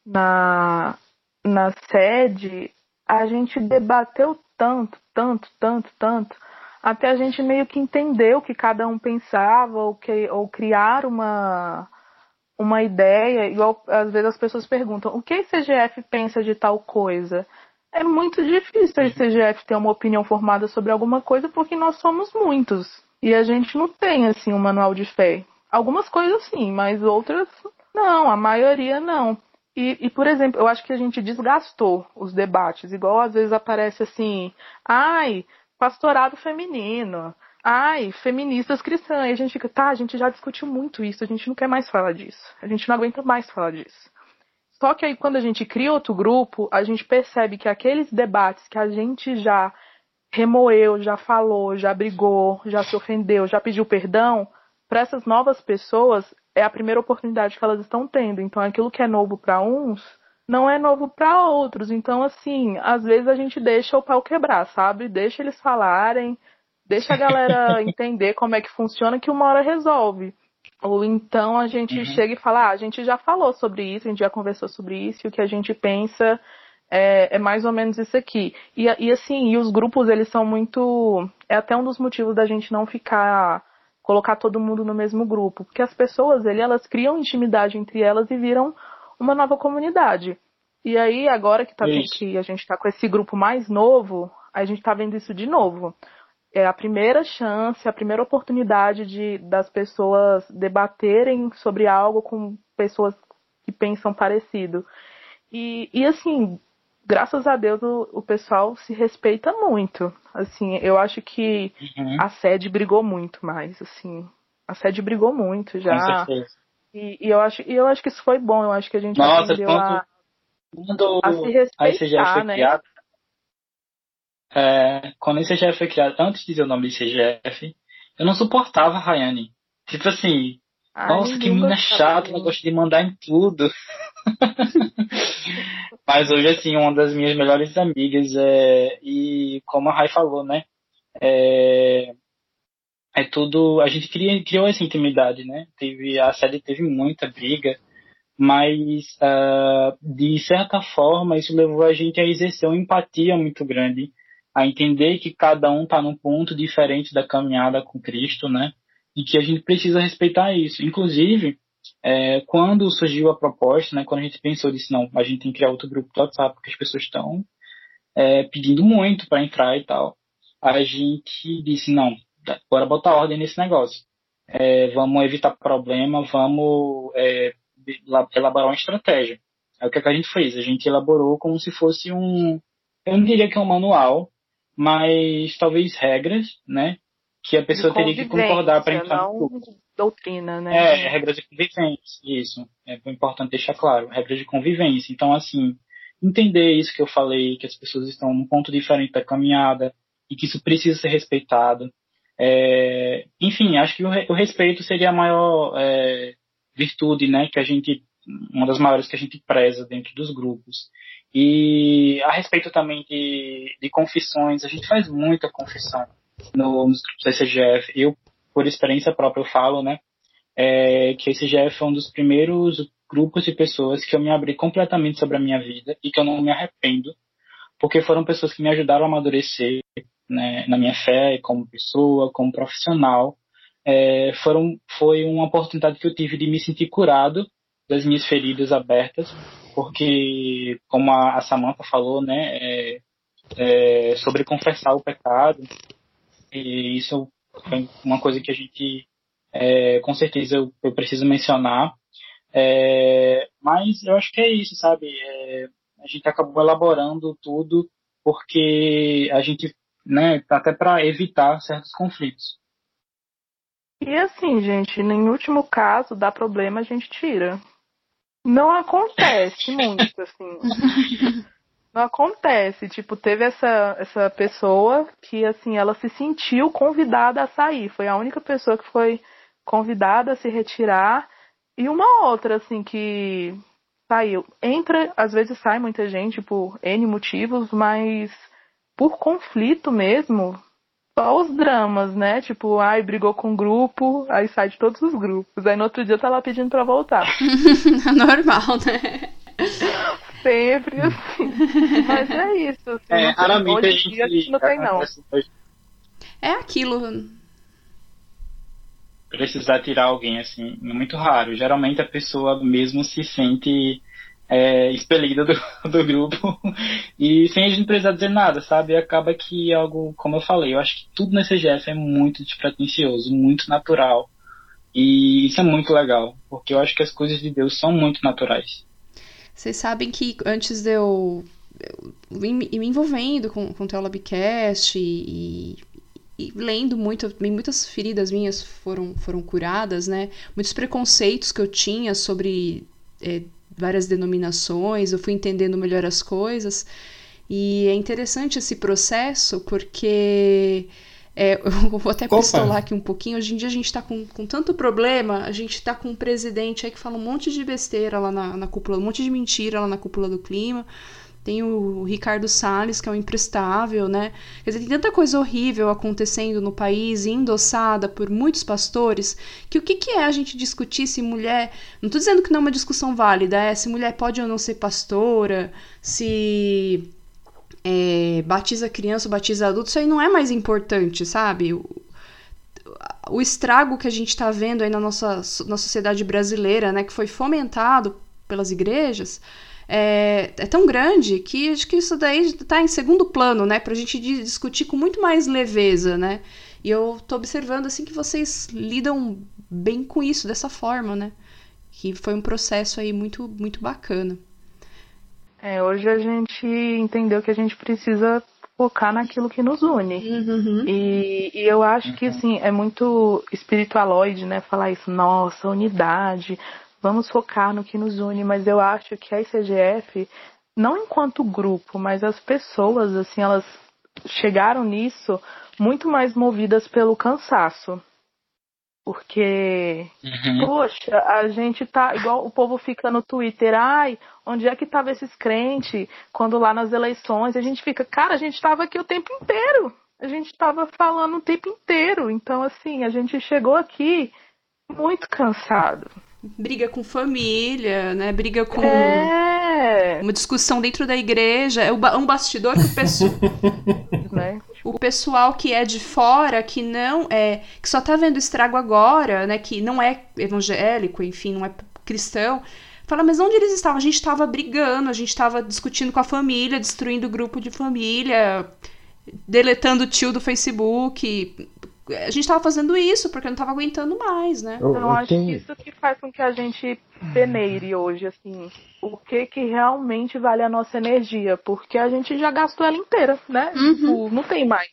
na, na sede, a gente debateu tanto, tanto, tanto, tanto, até a gente meio que entender o que cada um pensava, ou, que, ou criar uma, uma ideia. Igual às vezes as pessoas perguntam: o que a CGF pensa de tal coisa? É muito difícil a CGF ter uma opinião formada sobre alguma coisa porque nós somos muitos. E a gente não tem, assim, um manual de fé. Algumas coisas sim, mas outras não, a maioria não. E, e, por exemplo, eu acho que a gente desgastou os debates, igual às vezes aparece assim, ai, pastorado feminino, ai, feministas cristãs. E a gente fica, tá, a gente já discutiu muito isso, a gente não quer mais falar disso. A gente não aguenta mais falar disso. Só que aí quando a gente cria outro grupo, a gente percebe que aqueles debates que a gente já remoeu, já falou, já brigou, já se ofendeu, já pediu perdão, para essas novas pessoas é a primeira oportunidade que elas estão tendo. Então, aquilo que é novo para uns não é novo para outros. Então, assim, às vezes a gente deixa o pau quebrar, sabe? Deixa eles falarem, deixa a galera entender como é que funciona, que uma hora resolve. Ou então a gente uhum. chega e fala, ah, a gente já falou sobre isso, a gente já conversou sobre isso, o que a gente pensa é, é, mais ou menos isso aqui. E, e assim, e os grupos, eles são muito. É até um dos motivos da gente não ficar. colocar todo mundo no mesmo grupo. Porque as pessoas, ele, elas criam intimidade entre elas e viram uma nova comunidade. E aí, agora que, tá, que a gente está com esse grupo mais novo, a gente está vendo isso de novo. É a primeira chance, a primeira oportunidade de, das pessoas debaterem sobre algo com pessoas que pensam parecido. E, e assim, graças a Deus o, o pessoal se respeita muito. Assim, eu acho que uhum. a sede brigou muito mais, assim. A sede brigou muito já. E, e, eu acho, e eu acho que isso foi bom. Eu acho que a gente Nossa, aprendeu a, quando a se respeitar, a né? Criado, é, quando esse CGF foi criado, antes de dizer o nome de CGF, eu não suportava a Rayane. Tipo assim, Ai, nossa, que menina chata, ela gosta de mandar em tudo. Mas hoje, assim, uma das minhas melhores amigas, é, e como a Rai falou, né? É, é tudo. A gente cria, criou essa intimidade, né? Teve, a série teve muita briga, mas uh, de certa forma isso levou a gente a exercer uma empatia muito grande, a entender que cada um está num ponto diferente da caminhada com Cristo, né? E que a gente precisa respeitar isso. Inclusive, é, quando surgiu a proposta, né, quando a gente pensou disso, não, a gente tem que criar outro grupo do WhatsApp, porque as pessoas estão é, pedindo muito para entrar e tal, a gente disse, não, bora botar ordem nesse negócio. É, vamos evitar problema, vamos é, elaborar uma estratégia. Aí o que, é que a gente fez? A gente elaborou como se fosse um, eu não diria que é um manual, mas talvez regras, né? Que a pessoa teria que concordar para entrar não... no grupo doutrina, né? É, regras de convivência, isso. É importante deixar claro, regras de convivência. Então, assim, entender isso que eu falei, que as pessoas estão num ponto diferente da caminhada e que isso precisa ser respeitado. É, enfim, acho que o, o, respeito seria a maior é, virtude, né, que a gente, uma das maiores que a gente preza dentro dos grupos. E a respeito também de, de confissões, a gente faz muita confissão no, nos grupos. Eu por experiência própria eu falo, né, é, que esse GF foi um dos primeiros grupos de pessoas que eu me abri completamente sobre a minha vida e que eu não me arrependo, porque foram pessoas que me ajudaram a amadurecer né, na minha fé, como pessoa, como profissional. É, foram, foi uma oportunidade que eu tive de me sentir curado das minhas feridas abertas, porque, como a, Samantha falou, né, é, é, sobre confessar o pecado, e isso foi uma coisa que a gente, é, com certeza, eu, eu preciso mencionar. É, mas eu acho que é isso, sabe? É, a gente acabou elaborando tudo porque a gente, né, até para evitar certos conflitos. E assim, gente, em último caso, dá problema, a gente tira. Não acontece muito, assim. Não acontece. Tipo, teve essa, essa pessoa que, assim, ela se sentiu convidada a sair. Foi a única pessoa que foi convidada a se retirar. E uma outra, assim, que saiu. Entra, às vezes sai muita gente por N motivos, mas por conflito mesmo, só os dramas, né? Tipo, ai, brigou com um grupo, aí sai de todos os grupos. Aí no outro dia tá lá pedindo pra voltar. Normal, né? Sempre assim. Mas é isso. Assim, é, raramente a gente, a gente não tem, não. É aquilo. Precisar tirar alguém, assim, é muito raro. Geralmente a pessoa mesmo se sente é, expelida do, do grupo e sem a gente precisar dizer nada, sabe? Acaba que algo, como eu falei, eu acho que tudo nesse CGF é muito despretensioso, muito natural. E isso é muito legal, porque eu acho que as coisas de Deus são muito naturais. Vocês sabem que antes de eu, eu me envolvendo com, com o Teolabcast e, e lendo muito, muitas feridas minhas foram, foram curadas, né? Muitos preconceitos que eu tinha sobre é, várias denominações, eu fui entendendo melhor as coisas. E é interessante esse processo porque. É, eu vou até pistolar aqui um pouquinho. Hoje em dia a gente está com, com tanto problema, a gente está com um presidente aí que fala um monte de besteira lá na, na cúpula, um monte de mentira lá na cúpula do clima. Tem o Ricardo Salles, que é um imprestável, né? Quer dizer, tem tanta coisa horrível acontecendo no país, endossada por muitos pastores, que o que, que é a gente discutir se mulher. Não estou dizendo que não é uma discussão válida, é se mulher pode ou não ser pastora, se é, batiza criança batiza adulto, isso aí não é mais importante, sabe? O, o estrago que a gente está vendo aí na nossa na sociedade brasileira, né, que foi fomentado pelas igrejas, é, é tão grande que acho que isso daí está em segundo plano, né? Para a gente discutir com muito mais leveza, né? E eu estou observando assim que vocês lidam bem com isso dessa forma, né? Que foi um processo aí muito muito bacana. É, hoje a gente entendeu que a gente precisa focar naquilo que nos une. Uhum. E, e, eu acho que assim, é muito espiritualoide, né? Falar isso, nossa, unidade, vamos focar no que nos une, mas eu acho que a ICGF, não enquanto grupo, mas as pessoas, assim, elas chegaram nisso muito mais movidas pelo cansaço. Porque, uhum. poxa, a gente tá. Igual o povo fica no Twitter, ai, onde é que tava esses crentes quando lá nas eleições? A gente fica, cara, a gente tava aqui o tempo inteiro. A gente tava falando o tempo inteiro. Então, assim, a gente chegou aqui muito cansado briga com família, né? Briga com é. uma discussão dentro da igreja. É um bastidor que o pessoal, né? O pessoal que é de fora, que não é, que só tá vendo estrago agora, né? Que não é evangélico, enfim, não é cristão. Fala, mas onde eles estavam? A gente estava brigando, a gente estava discutindo com a família, destruindo o grupo de família, deletando o tio do Facebook a gente tava fazendo isso porque não tava aguentando mais, né? Eu, eu acho que isso que faz com que a gente peneire hoje, assim, o que que realmente vale a nossa energia, porque a gente já gastou ela inteira, né? Uhum. Tipo, não tem mais.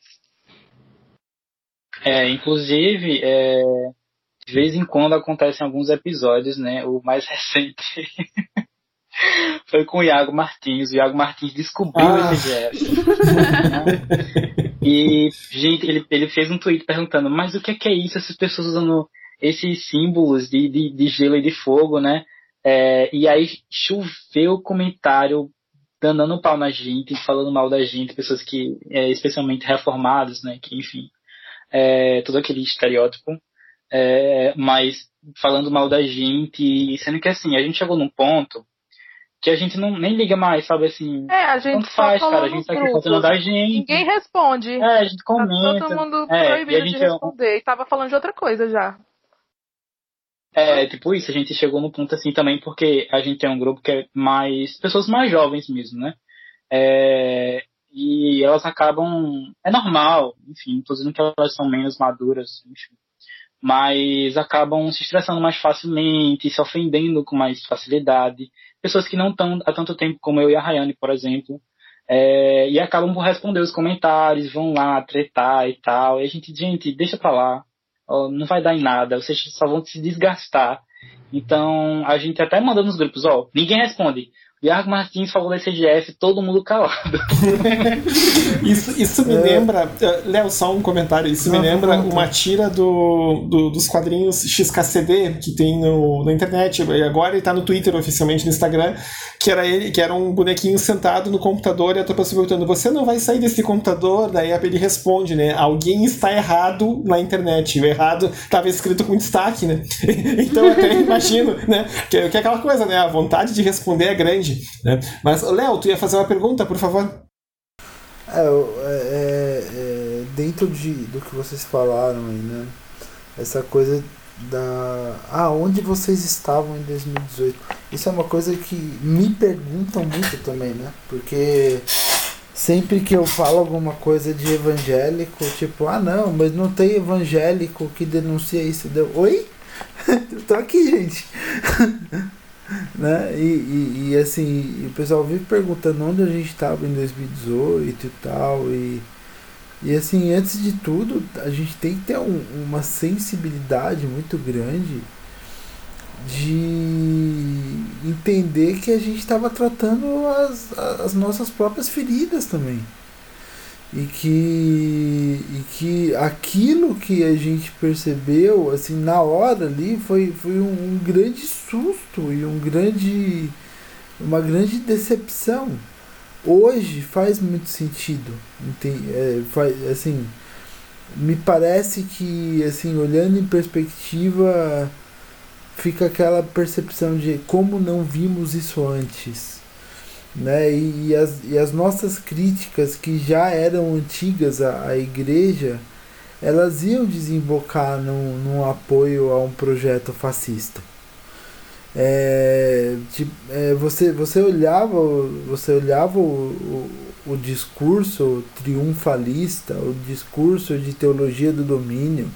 É, inclusive, é, de vez em quando acontecem alguns episódios, né? O mais recente foi com o Iago Martins. O Iago Martins descobriu ah. esse gesto. E, gente, ele, ele fez um tweet perguntando, mas o que é, que é isso? Essas pessoas usando esses símbolos de, de, de gelo e de fogo, né? É, e aí choveu comentário dando pau na gente, falando mal da gente, pessoas que, é, especialmente reformados, né? Que, enfim, é, todo aquele estereótipo. É, mas falando mal da gente, sendo que assim, a gente chegou num ponto que a gente não, nem liga mais, sabe assim. É, a gente faz, cara. A gente tá aqui fazendo da gente. Ninguém responde. É, a gente comenta. Tá todo mundo é, proibido de responder. É... E tava falando de outra coisa já. É, tipo isso, a gente chegou no ponto assim também, porque a gente tem um grupo que é mais. pessoas mais jovens mesmo, né? É, e elas acabam. É normal, enfim, tô dizendo que elas são menos maduras, enfim. Mas acabam se estressando mais facilmente, se ofendendo com mais facilidade. Pessoas que não estão há tanto tempo como eu e a Rayane, por exemplo. É, e acabam por responder os comentários, vão lá tretar e tal. E a gente, gente, deixa pra lá. Não vai dar em nada, vocês só vão se desgastar. Então, a gente até manda nos grupos, ó, ninguém responde. Iago Martins falou da CGF, todo mundo calado. isso, isso me é. lembra. Uh, Léo, só um comentário. Isso não, me lembra não, não, uma tira do, do, dos quadrinhos XKCD que tem no, na internet. E agora ele tá no Twitter, oficialmente no Instagram. Que era ele, que era um bonequinho sentado no computador e a tropa se perguntando: Você não vai sair desse computador? Daí ele responde, né? Alguém está errado na internet. O errado estava escrito com destaque, né? então eu até imagino, né? Que, que é aquela coisa, né? A vontade de responder é grande. Né? Mas, Léo, tu ia fazer uma pergunta, por favor? É, é, é, dentro de, do que vocês falaram aí, né? Essa coisa da. Ah, onde vocês estavam em 2018? Isso é uma coisa que me perguntam muito também, né? Porque sempre que eu falo alguma coisa de evangélico, tipo, ah não, mas não tem evangélico que denuncia isso. Deu, oi? eu tô aqui, gente. né? E, e, e, assim, o pessoal vive perguntando onde a gente estava em 2018 e tal. E, e assim, antes de tudo, a gente tem que ter um, uma sensibilidade muito grande de entender que a gente estava tratando as, as nossas próprias feridas também e que, e que aquilo que a gente percebeu assim na hora ali foi, foi um, um grande susto e um grande uma grande decepção hoje faz muito sentido entende? É, faz, assim me parece que assim olhando em perspectiva fica aquela percepção de como não vimos isso antes né? E, e, as, e as nossas críticas, que já eram antigas à, à igreja, elas iam desembocar num, num apoio a um projeto fascista. É, tipo, é, você, você olhava, você olhava o, o, o discurso triunfalista, o discurso de teologia do domínio,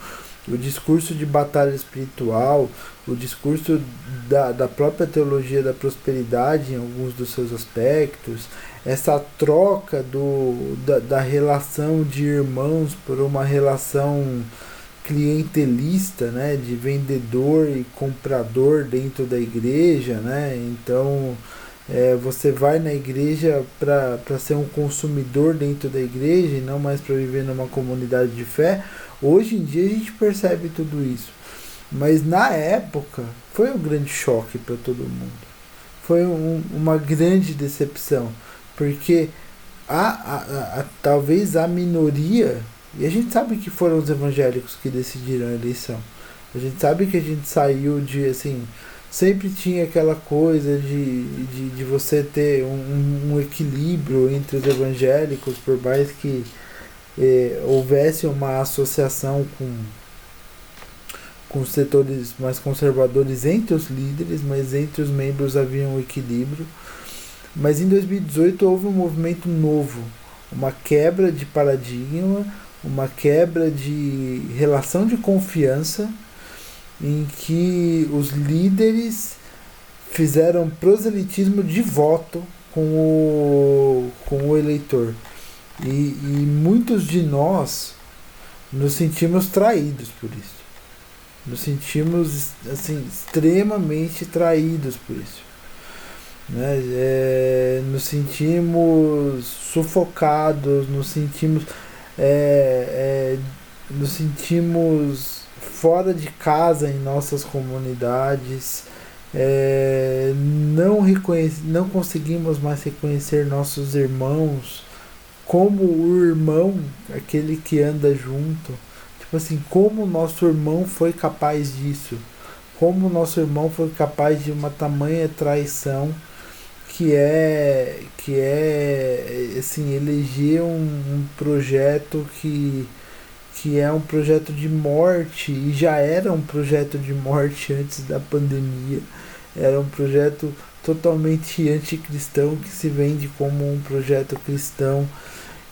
o discurso de batalha espiritual, o discurso da, da própria teologia da prosperidade em alguns dos seus aspectos, essa troca do, da, da relação de irmãos por uma relação clientelista, né, de vendedor e comprador dentro da igreja, né? Então, é, você vai na igreja para ser um consumidor dentro da igreja e não mais para viver numa comunidade de fé. Hoje em dia a gente percebe tudo isso. Mas na época foi um grande choque para todo mundo. Foi um, uma grande decepção. Porque a, a, a, talvez a minoria, e a gente sabe que foram os evangélicos que decidiram a eleição. A gente sabe que a gente saiu de assim. Sempre tinha aquela coisa de, de, de você ter um, um equilíbrio entre os evangélicos, por mais que eh, houvesse uma associação com com os setores mais conservadores entre os líderes, mas entre os membros havia um equilíbrio. Mas em 2018 houve um movimento novo, uma quebra de paradigma, uma quebra de relação de confiança, em que os líderes fizeram proselitismo de voto com o, com o eleitor. E, e muitos de nós nos sentimos traídos por isso. Nos sentimos assim, extremamente traídos por isso. Né? É, nos sentimos sufocados, nos sentimos, é, é, nos sentimos fora de casa em nossas comunidades. É, não, não conseguimos mais reconhecer nossos irmãos como o irmão, aquele que anda junto Tipo assim, como nosso irmão foi capaz disso? Como nosso irmão foi capaz de uma tamanha traição que é que é assim eleger um, um projeto que que é um projeto de morte e já era um projeto de morte antes da pandemia. Era um projeto totalmente anticristão que se vende como um projeto cristão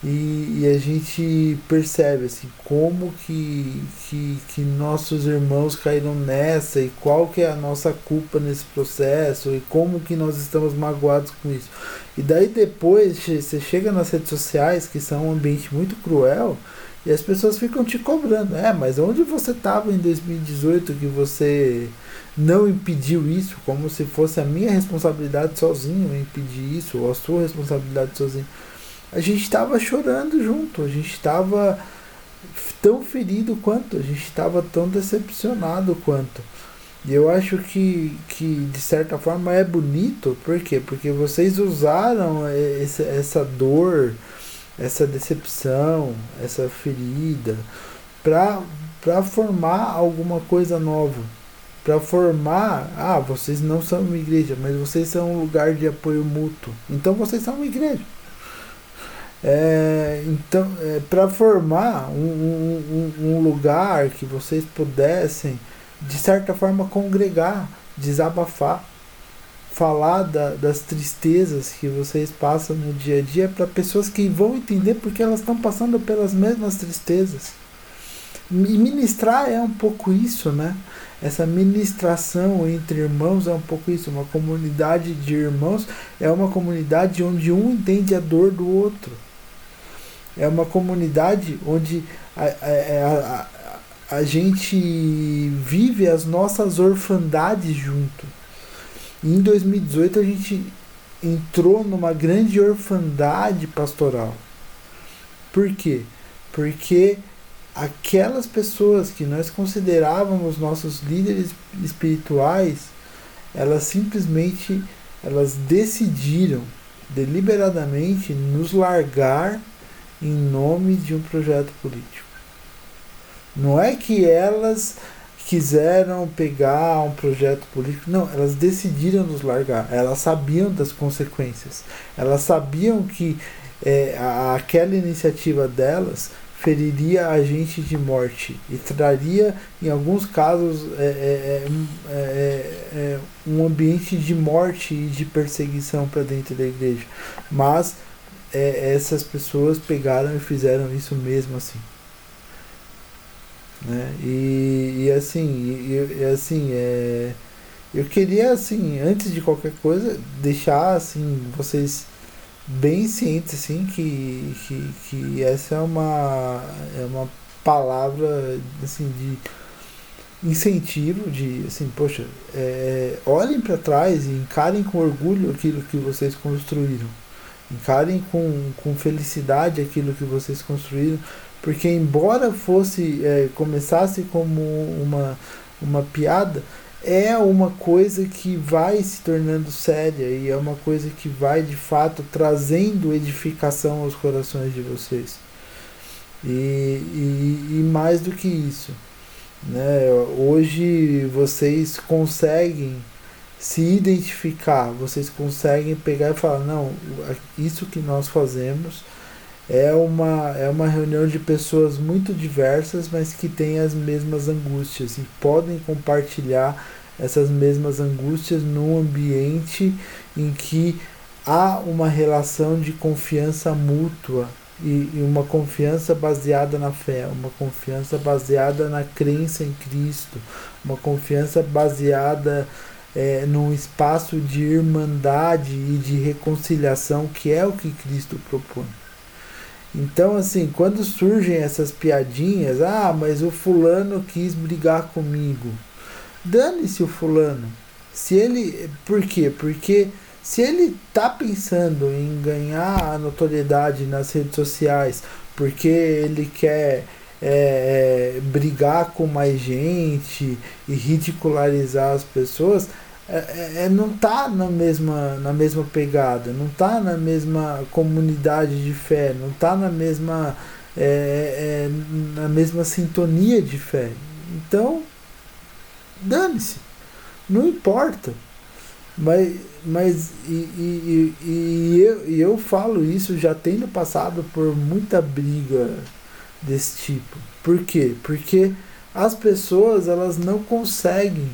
e, e, a gente percebe assim como que, que, que nossos irmãos caíram nessa e qual que é a nossa culpa nesse processo e como que nós estamos magoados com isso. E daí depois você chega nas redes sociais que são um ambiente muito cruel e as pessoas ficam te cobrando. É mas onde você estava em 2018 que você não impediu isso? Como se fosse a minha responsabilidade sozinho impedir isso ou a sua responsabilidade sozinho a gente estava chorando junto, a gente estava tão ferido quanto, a gente estava tão decepcionado quanto. E eu acho que, que de certa forma é bonito, por quê? Porque vocês usaram esse, essa dor, essa decepção, essa ferida, para formar alguma coisa nova. Para formar, ah, vocês não são uma igreja, mas vocês são um lugar de apoio mútuo. Então vocês são uma igreja. É, então, é, para formar um, um, um, lugar que vocês pudessem, de certa forma, congregar, desabafar, falar da, das tristezas que vocês passam no dia a dia para pessoas que vão entender porque elas estão passando pelas mesmas tristezas. E ministrar é um pouco isso, né? Essa ministração entre irmãos é um pouco isso. Uma comunidade de irmãos é uma comunidade onde um entende a dor do outro é uma comunidade onde a, a, a, a gente vive as nossas orfandades junto. E em 2018 a gente entrou numa grande orfandade pastoral. Por quê? Porque aquelas pessoas que nós considerávamos nossos líderes espirituais, elas simplesmente elas decidiram deliberadamente nos largar em nome de um projeto político. Não é que elas quiseram pegar um projeto político, não, elas decidiram nos largar, elas sabiam das consequências, elas sabiam que é, aquela iniciativa delas feriria a gente de morte e traria, em alguns casos, é, é, é, é, é um ambiente de morte e de perseguição para dentro da igreja. Mas é, essas pessoas pegaram e fizeram isso mesmo assim. Né? E, e assim, e, e, assim é, eu queria assim, antes de qualquer coisa, deixar assim, vocês bem cientes assim, que, que, que essa é uma, é uma palavra assim, de incentivo de assim, poxa, é, olhem para trás e encarem com orgulho aquilo que vocês construíram. Encarem com, com felicidade aquilo que vocês construíram, porque embora fosse é, começasse como uma, uma piada, é uma coisa que vai se tornando séria e é uma coisa que vai de fato trazendo edificação aos corações de vocês. E, e, e mais do que isso, né? hoje vocês conseguem se identificar, vocês conseguem pegar e falar, não, isso que nós fazemos é uma, é uma reunião de pessoas muito diversas, mas que têm as mesmas angústias e podem compartilhar essas mesmas angústias num ambiente em que há uma relação de confiança mútua e, e uma confiança baseada na fé, uma confiança baseada na crença em Cristo, uma confiança baseada é, num espaço de irmandade e de reconciliação, que é o que Cristo propõe. Então, assim, quando surgem essas piadinhas, ah, mas o fulano quis brigar comigo. Dane-se o fulano. Se ele. Por quê? Porque se ele tá pensando em ganhar a notoriedade nas redes sociais, porque ele quer é, é, brigar com mais gente e ridicularizar as pessoas, é, é, é não tá na mesma, na mesma pegada, não tá na mesma comunidade de fé, não tá na mesma, é, é na mesma sintonia de fé. Então, dane-se, não importa. Mas, mas e, e, e, e eu, e eu falo isso já tendo passado por muita briga desse tipo. Por quê? Porque as pessoas elas não conseguem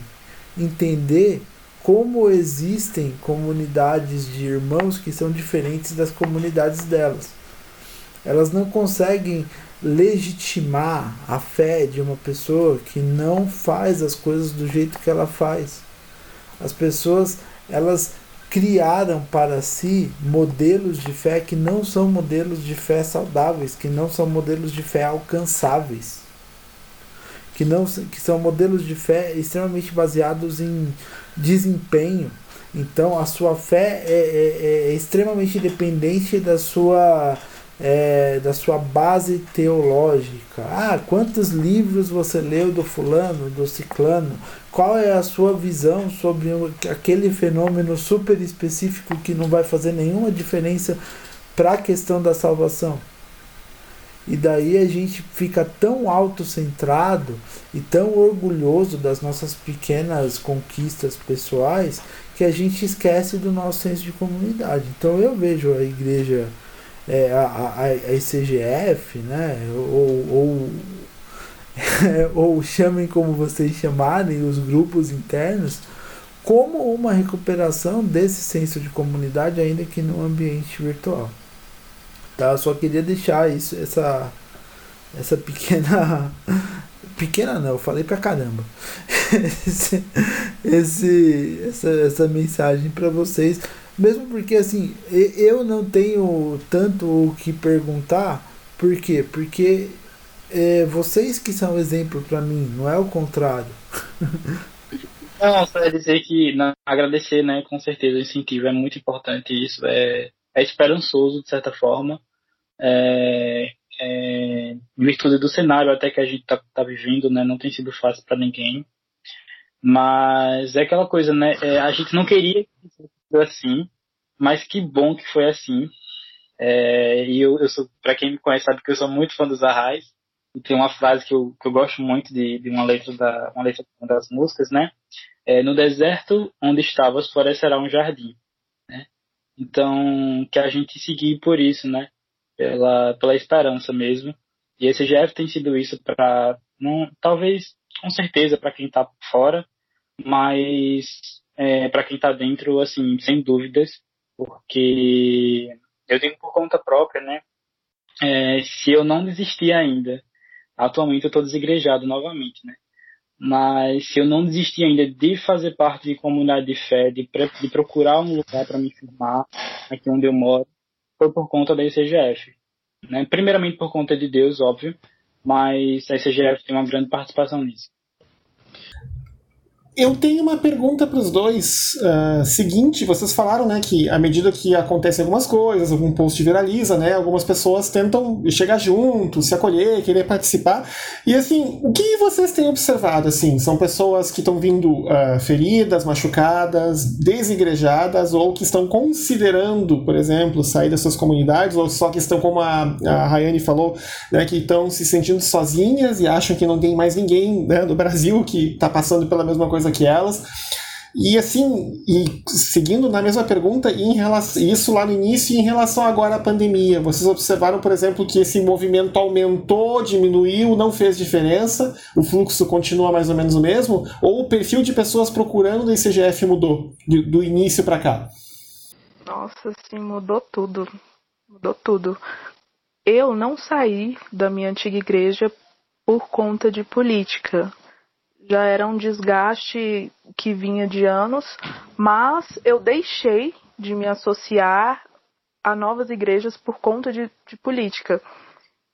entender como existem comunidades de irmãos que são diferentes das comunidades delas. Elas não conseguem legitimar a fé de uma pessoa que não faz as coisas do jeito que ela faz. As pessoas, elas criaram para si modelos de fé que não são modelos de fé saudáveis, que não são modelos de fé alcançáveis, que não que são modelos de fé extremamente baseados em desempenho. Então a sua fé é, é, é extremamente dependente da sua é, da sua base teológica. Ah, quantos livros você leu do fulano, do ciclano? Qual é a sua visão sobre aquele fenômeno super específico que não vai fazer nenhuma diferença para a questão da salvação? E daí a gente fica tão autocentrado e tão orgulhoso das nossas pequenas conquistas pessoais que a gente esquece do nosso senso de comunidade. Então eu vejo a igreja é, a, a, a ICGF, né? ou, ou, ou chamem como vocês chamarem, os grupos internos, como uma recuperação desse senso de comunidade, ainda que no ambiente virtual. Tá? Só queria deixar isso, essa, essa pequena. Pequena não, eu falei pra caramba. esse, esse, essa, essa mensagem para vocês mesmo porque, assim, eu não tenho tanto o que perguntar. Por quê? Porque é, vocês que são exemplo para mim, não é o contrário. Não, só é dizer que, não, agradecer, né, com certeza, o incentivo é muito importante isso, é, é esperançoso, de certa forma, é, é, em virtude do cenário até que a gente tá, tá vivendo, né, não tem sido fácil para ninguém, mas é aquela coisa, né, é, a gente não queria que assim, mas que bom que foi assim. É, e eu, eu sou, para quem me conhece sabe que eu sou muito fã dos Arrais. E tem uma frase que eu, que eu gosto muito de, de uma letra da uma letra das músicas, né? É, no deserto onde estavas florescerá um jardim? Então que a gente seguir por isso, né? Pela pela esperança mesmo. E esse GF tem sido isso para talvez com certeza para quem está fora, mas é, para quem está dentro, assim, sem dúvidas, porque eu digo por conta própria, né? É, se eu não desistir ainda, atualmente eu estou desigrejado novamente, né? Mas se eu não desistir ainda de fazer parte de comunidade de fé, de, de procurar um lugar para me firmar aqui onde eu moro, foi por conta da ICGF. Né? Primeiramente por conta de Deus, óbvio, mas a ICGF tem uma grande participação nisso. Eu tenho uma pergunta para os dois. Uh, seguinte, vocês falaram, né, que à medida que acontecem algumas coisas, algum post viraliza, né, algumas pessoas tentam chegar junto, se acolher, querer participar. E assim, o que vocês têm observado? Assim, são pessoas que estão vindo uh, feridas, machucadas, desigrejadas, ou que estão considerando, por exemplo, sair das suas comunidades, ou só que estão, como a, a Rayane falou, né, que estão se sentindo sozinhas e acham que não tem mais ninguém né, no Brasil que está passando pela mesma coisa coisa que elas. E assim, e seguindo na mesma pergunta, em relação, isso lá no início, em relação agora à pandemia, vocês observaram, por exemplo, que esse movimento aumentou, diminuiu, não fez diferença, o fluxo continua mais ou menos o mesmo, ou o perfil de pessoas procurando o ICGF mudou do, do início para cá? Nossa, sim, mudou tudo. Mudou tudo. Eu não saí da minha antiga igreja por conta de política já era um desgaste que vinha de anos, mas eu deixei de me associar a novas igrejas por conta de, de política.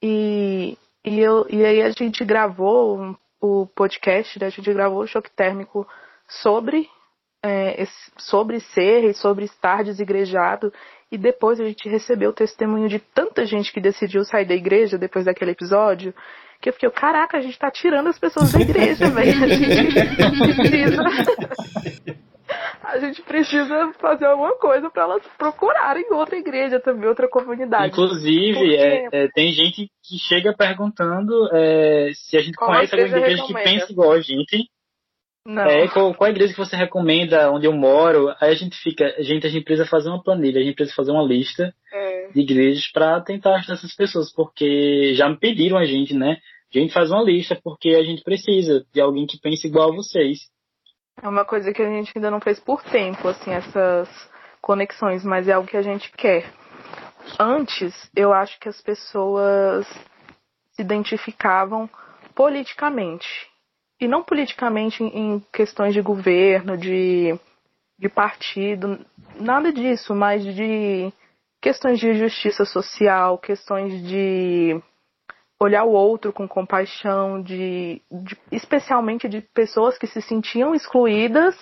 E, e, eu, e aí a gente gravou o podcast, né? a gente gravou o choque térmico sobre, é, sobre ser e sobre estar desigrejado. E depois a gente recebeu o testemunho de tanta gente que decidiu sair da igreja depois daquele episódio que eu fiquei, caraca, a gente tá tirando as pessoas da igreja, velho. A gente precisa. a gente precisa fazer alguma coisa para elas procurarem outra igreja também, outra comunidade. Inclusive, é, é, tem gente que chega perguntando é, se a gente qual conhece alguma igreja recomenda? que pensa igual a gente. Não. É, qual, qual a igreja que você recomenda onde eu moro? Aí a gente fica, gente, a gente precisa fazer uma planilha, a gente precisa fazer uma lista. É. de igrejas para tentar ajudar essas pessoas, porque já me pediram a gente, né? A gente faz uma lista porque a gente precisa de alguém que pense igual a vocês. É uma coisa que a gente ainda não fez por tempo, assim, essas conexões, mas é algo que a gente quer. Antes, eu acho que as pessoas se identificavam politicamente. E não politicamente em questões de governo, de, de partido, nada disso, mas de questões de justiça social, questões de olhar o outro com compaixão, de, de especialmente de pessoas que se sentiam excluídas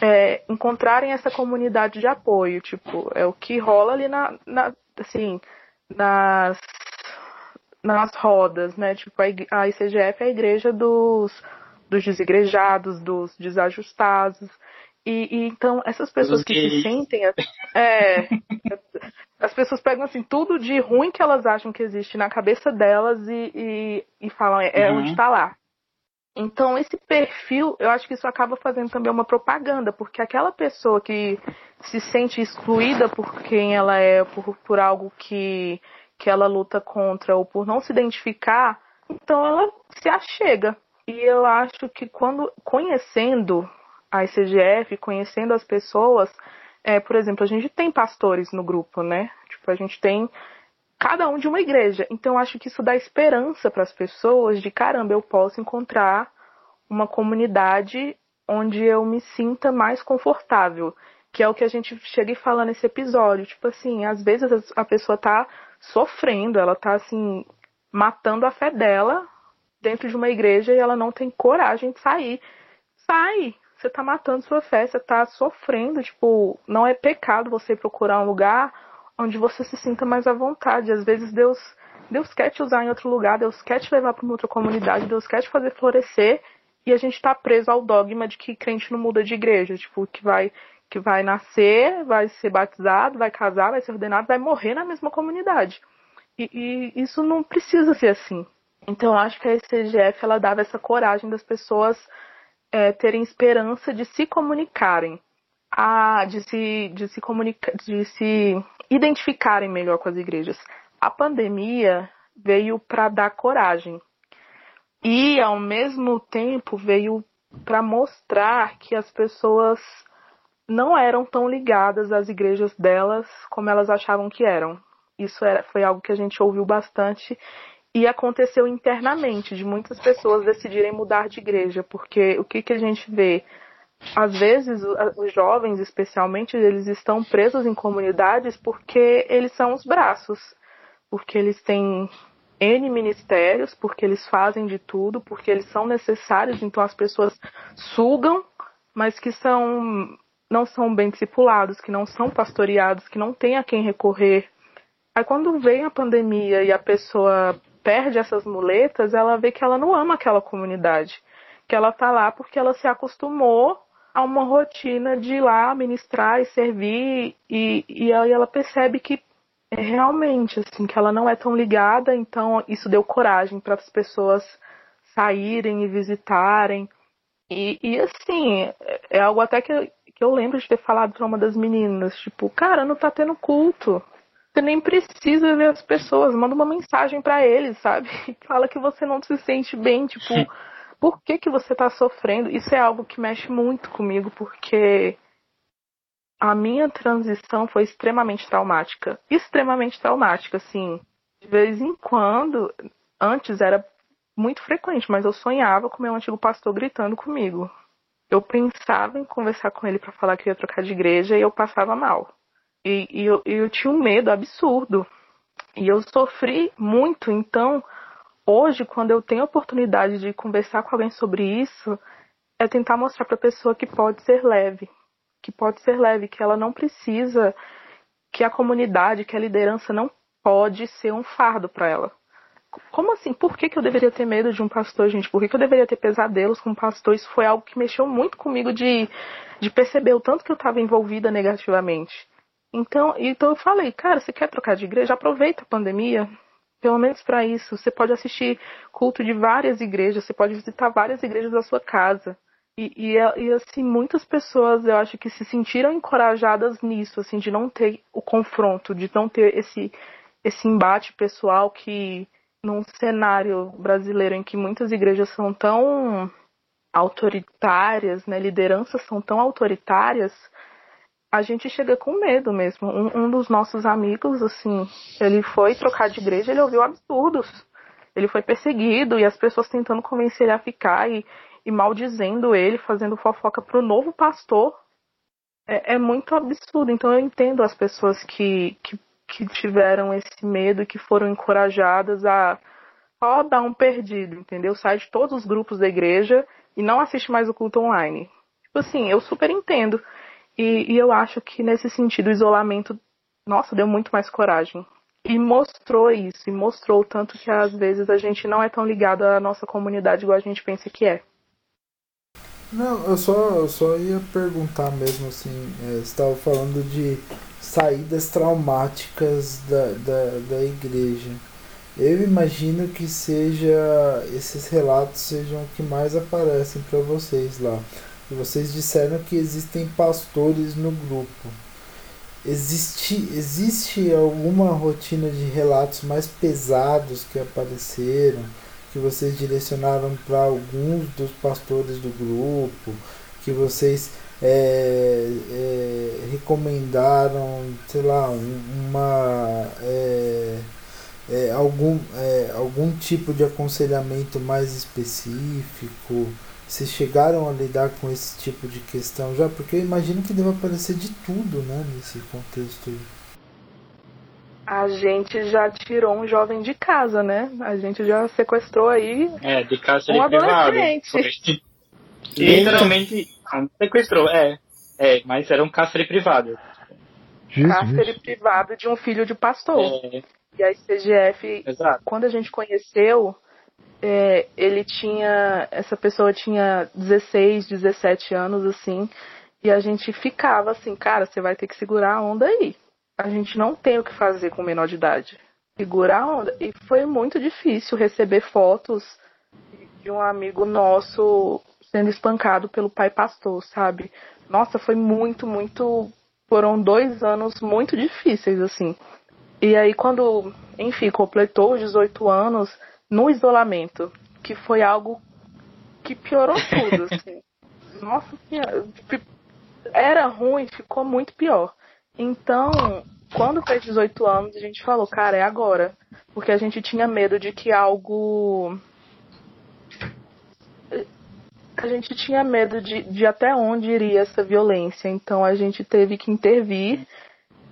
é, encontrarem essa comunidade de apoio, tipo, é o que rola ali na, na assim, nas nas rodas, né? Tipo, a ICGF é a igreja dos, dos desigrejados, dos desajustados. E, e então, essas pessoas que se sentem. É, as pessoas pegam assim tudo de ruim que elas acham que existe na cabeça delas e, e, e falam, é, é uhum. onde está lá. Então, esse perfil, eu acho que isso acaba fazendo também uma propaganda, porque aquela pessoa que se sente excluída por quem ela é, por, por algo que, que ela luta contra, ou por não se identificar, então ela se achega. E eu acho que quando, conhecendo a ICGF, conhecendo as pessoas, é, por exemplo, a gente tem pastores no grupo, né? Tipo, a gente tem cada um de uma igreja. Então acho que isso dá esperança para as pessoas de caramba, eu posso encontrar uma comunidade onde eu me sinta mais confortável, que é o que a gente chega e fala nesse episódio, tipo assim, às vezes a pessoa tá sofrendo, ela tá assim matando a fé dela dentro de uma igreja e ela não tem coragem de sair. Sai, você tá matando sua fé, você tá sofrendo, tipo, não é pecado você procurar um lugar onde você se sinta mais à vontade. Às vezes Deus, Deus quer te usar em outro lugar, Deus quer te levar para uma outra comunidade, Deus quer te fazer florescer e a gente está preso ao dogma de que crente não muda de igreja, tipo, que vai que vai nascer, vai ser batizado, vai casar, vai ser ordenado, vai morrer na mesma comunidade. E, e isso não precisa ser assim. Então acho que a ECGF ela dava essa coragem das pessoas é, terem esperança de se comunicarem, a, de se, de se comunicar, de se identificarem melhor com as igrejas. A pandemia veio para dar coragem e ao mesmo tempo veio para mostrar que as pessoas não eram tão ligadas às igrejas delas como elas achavam que eram. Isso era, foi algo que a gente ouviu bastante e aconteceu internamente, de muitas pessoas decidirem mudar de igreja, porque o que, que a gente vê? Às vezes, os jovens, especialmente, eles estão presos em comunidades porque eles são os braços, porque eles têm N ministérios, porque eles fazem de tudo, porque eles são necessários, então as pessoas sugam, mas que são não são bem discipulados, que não são pastoreados, que não têm a quem recorrer. Aí quando vem a pandemia e a pessoa perde essas muletas, ela vê que ela não ama aquela comunidade. Que ela tá lá porque ela se acostumou a uma rotina de ir lá ministrar e servir, e, e aí ela percebe que é realmente, assim, que ela não é tão ligada, então isso deu coragem para as pessoas saírem e visitarem. E, e assim, é algo até que, que eu lembro de ter falado para uma das meninas, tipo, cara, não tá tendo culto. Você nem precisa ver as pessoas, manda uma mensagem para eles, sabe? Fala que você não se sente bem, tipo, por que que você tá sofrendo? Isso é algo que mexe muito comigo, porque a minha transição foi extremamente traumática. Extremamente traumática, assim. De vez em quando, antes era muito frequente, mas eu sonhava com meu antigo pastor gritando comigo. Eu pensava em conversar com ele para falar que ia trocar de igreja e eu passava mal. E, e eu, eu tinha um medo absurdo. E eu sofri muito. Então, hoje, quando eu tenho a oportunidade de conversar com alguém sobre isso, é tentar mostrar para a pessoa que pode ser leve. Que pode ser leve, que ela não precisa, que a comunidade, que a liderança não pode ser um fardo para ela. Como assim? Por que, que eu deveria ter medo de um pastor, gente? Por que, que eu deveria ter pesadelos com um pastor? Isso foi algo que mexeu muito comigo de, de perceber o tanto que eu estava envolvida negativamente. Então, então eu falei, cara, você quer trocar de igreja? Aproveita a pandemia, pelo menos para isso. Você pode assistir culto de várias igrejas, você pode visitar várias igrejas da sua casa. E, e, e, assim, muitas pessoas eu acho que se sentiram encorajadas nisso, assim, de não ter o confronto, de não ter esse, esse embate pessoal que num cenário brasileiro em que muitas igrejas são tão autoritárias, né, lideranças são tão autoritárias, a gente chega com medo mesmo. Um, um, dos nossos amigos, assim, ele foi trocar de igreja, ele ouviu absurdos. Ele foi perseguido e as pessoas tentando convencer ele a ficar e, e maldizendo ele, fazendo fofoca pro novo pastor. É, é muito absurdo. Então eu entendo as pessoas que, que, que tiveram esse medo que foram encorajadas a só dar um perdido, entendeu? Sai de todos os grupos da igreja e não assiste mais o culto online. Tipo assim, eu super entendo. E, e eu acho que nesse sentido o isolamento, nossa, deu muito mais coragem. E mostrou isso, e mostrou tanto que às vezes a gente não é tão ligado à nossa comunidade igual a gente pensa que é. Não, eu só, eu só ia perguntar mesmo assim, é, estava falando de saídas traumáticas da, da, da igreja. Eu imagino que seja esses relatos sejam o que mais aparecem para vocês lá. E vocês disseram que existem pastores no grupo. Existe, existe alguma rotina de relatos mais pesados que apareceram, que vocês direcionaram para alguns dos pastores do grupo, que vocês é, é, recomendaram, sei lá, uma. É, é, algum, é, algum tipo de aconselhamento mais específico? Vocês chegaram a lidar com esse tipo de questão já? Porque eu imagino que deve aparecer de tudo, né, nesse contexto. A gente já tirou um jovem de casa, né? A gente já sequestrou aí é, de casa um adolescente. Literalmente sequestrou, é. É, mas era um cárcere privado. Cárcere privado de um filho de pastor. É. E a ICGF, Exato. quando a gente conheceu, é, ele tinha. Essa pessoa tinha 16, 17 anos, assim. E a gente ficava assim, cara, você vai ter que segurar a onda aí. A gente não tem o que fazer com menor de idade. Segurar a onda. E foi muito difícil receber fotos de um amigo nosso sendo espancado pelo pai pastor, sabe? Nossa, foi muito, muito. Foram dois anos muito difíceis, assim. E aí, quando, enfim, completou os 18 anos, no isolamento, que foi algo que piorou tudo, assim. Nossa senhora, era ruim, ficou muito pior. Então, quando fez 18 anos, a gente falou, cara, é agora. Porque a gente tinha medo de que algo. A gente tinha medo de, de até onde iria essa violência. Então a gente teve que intervir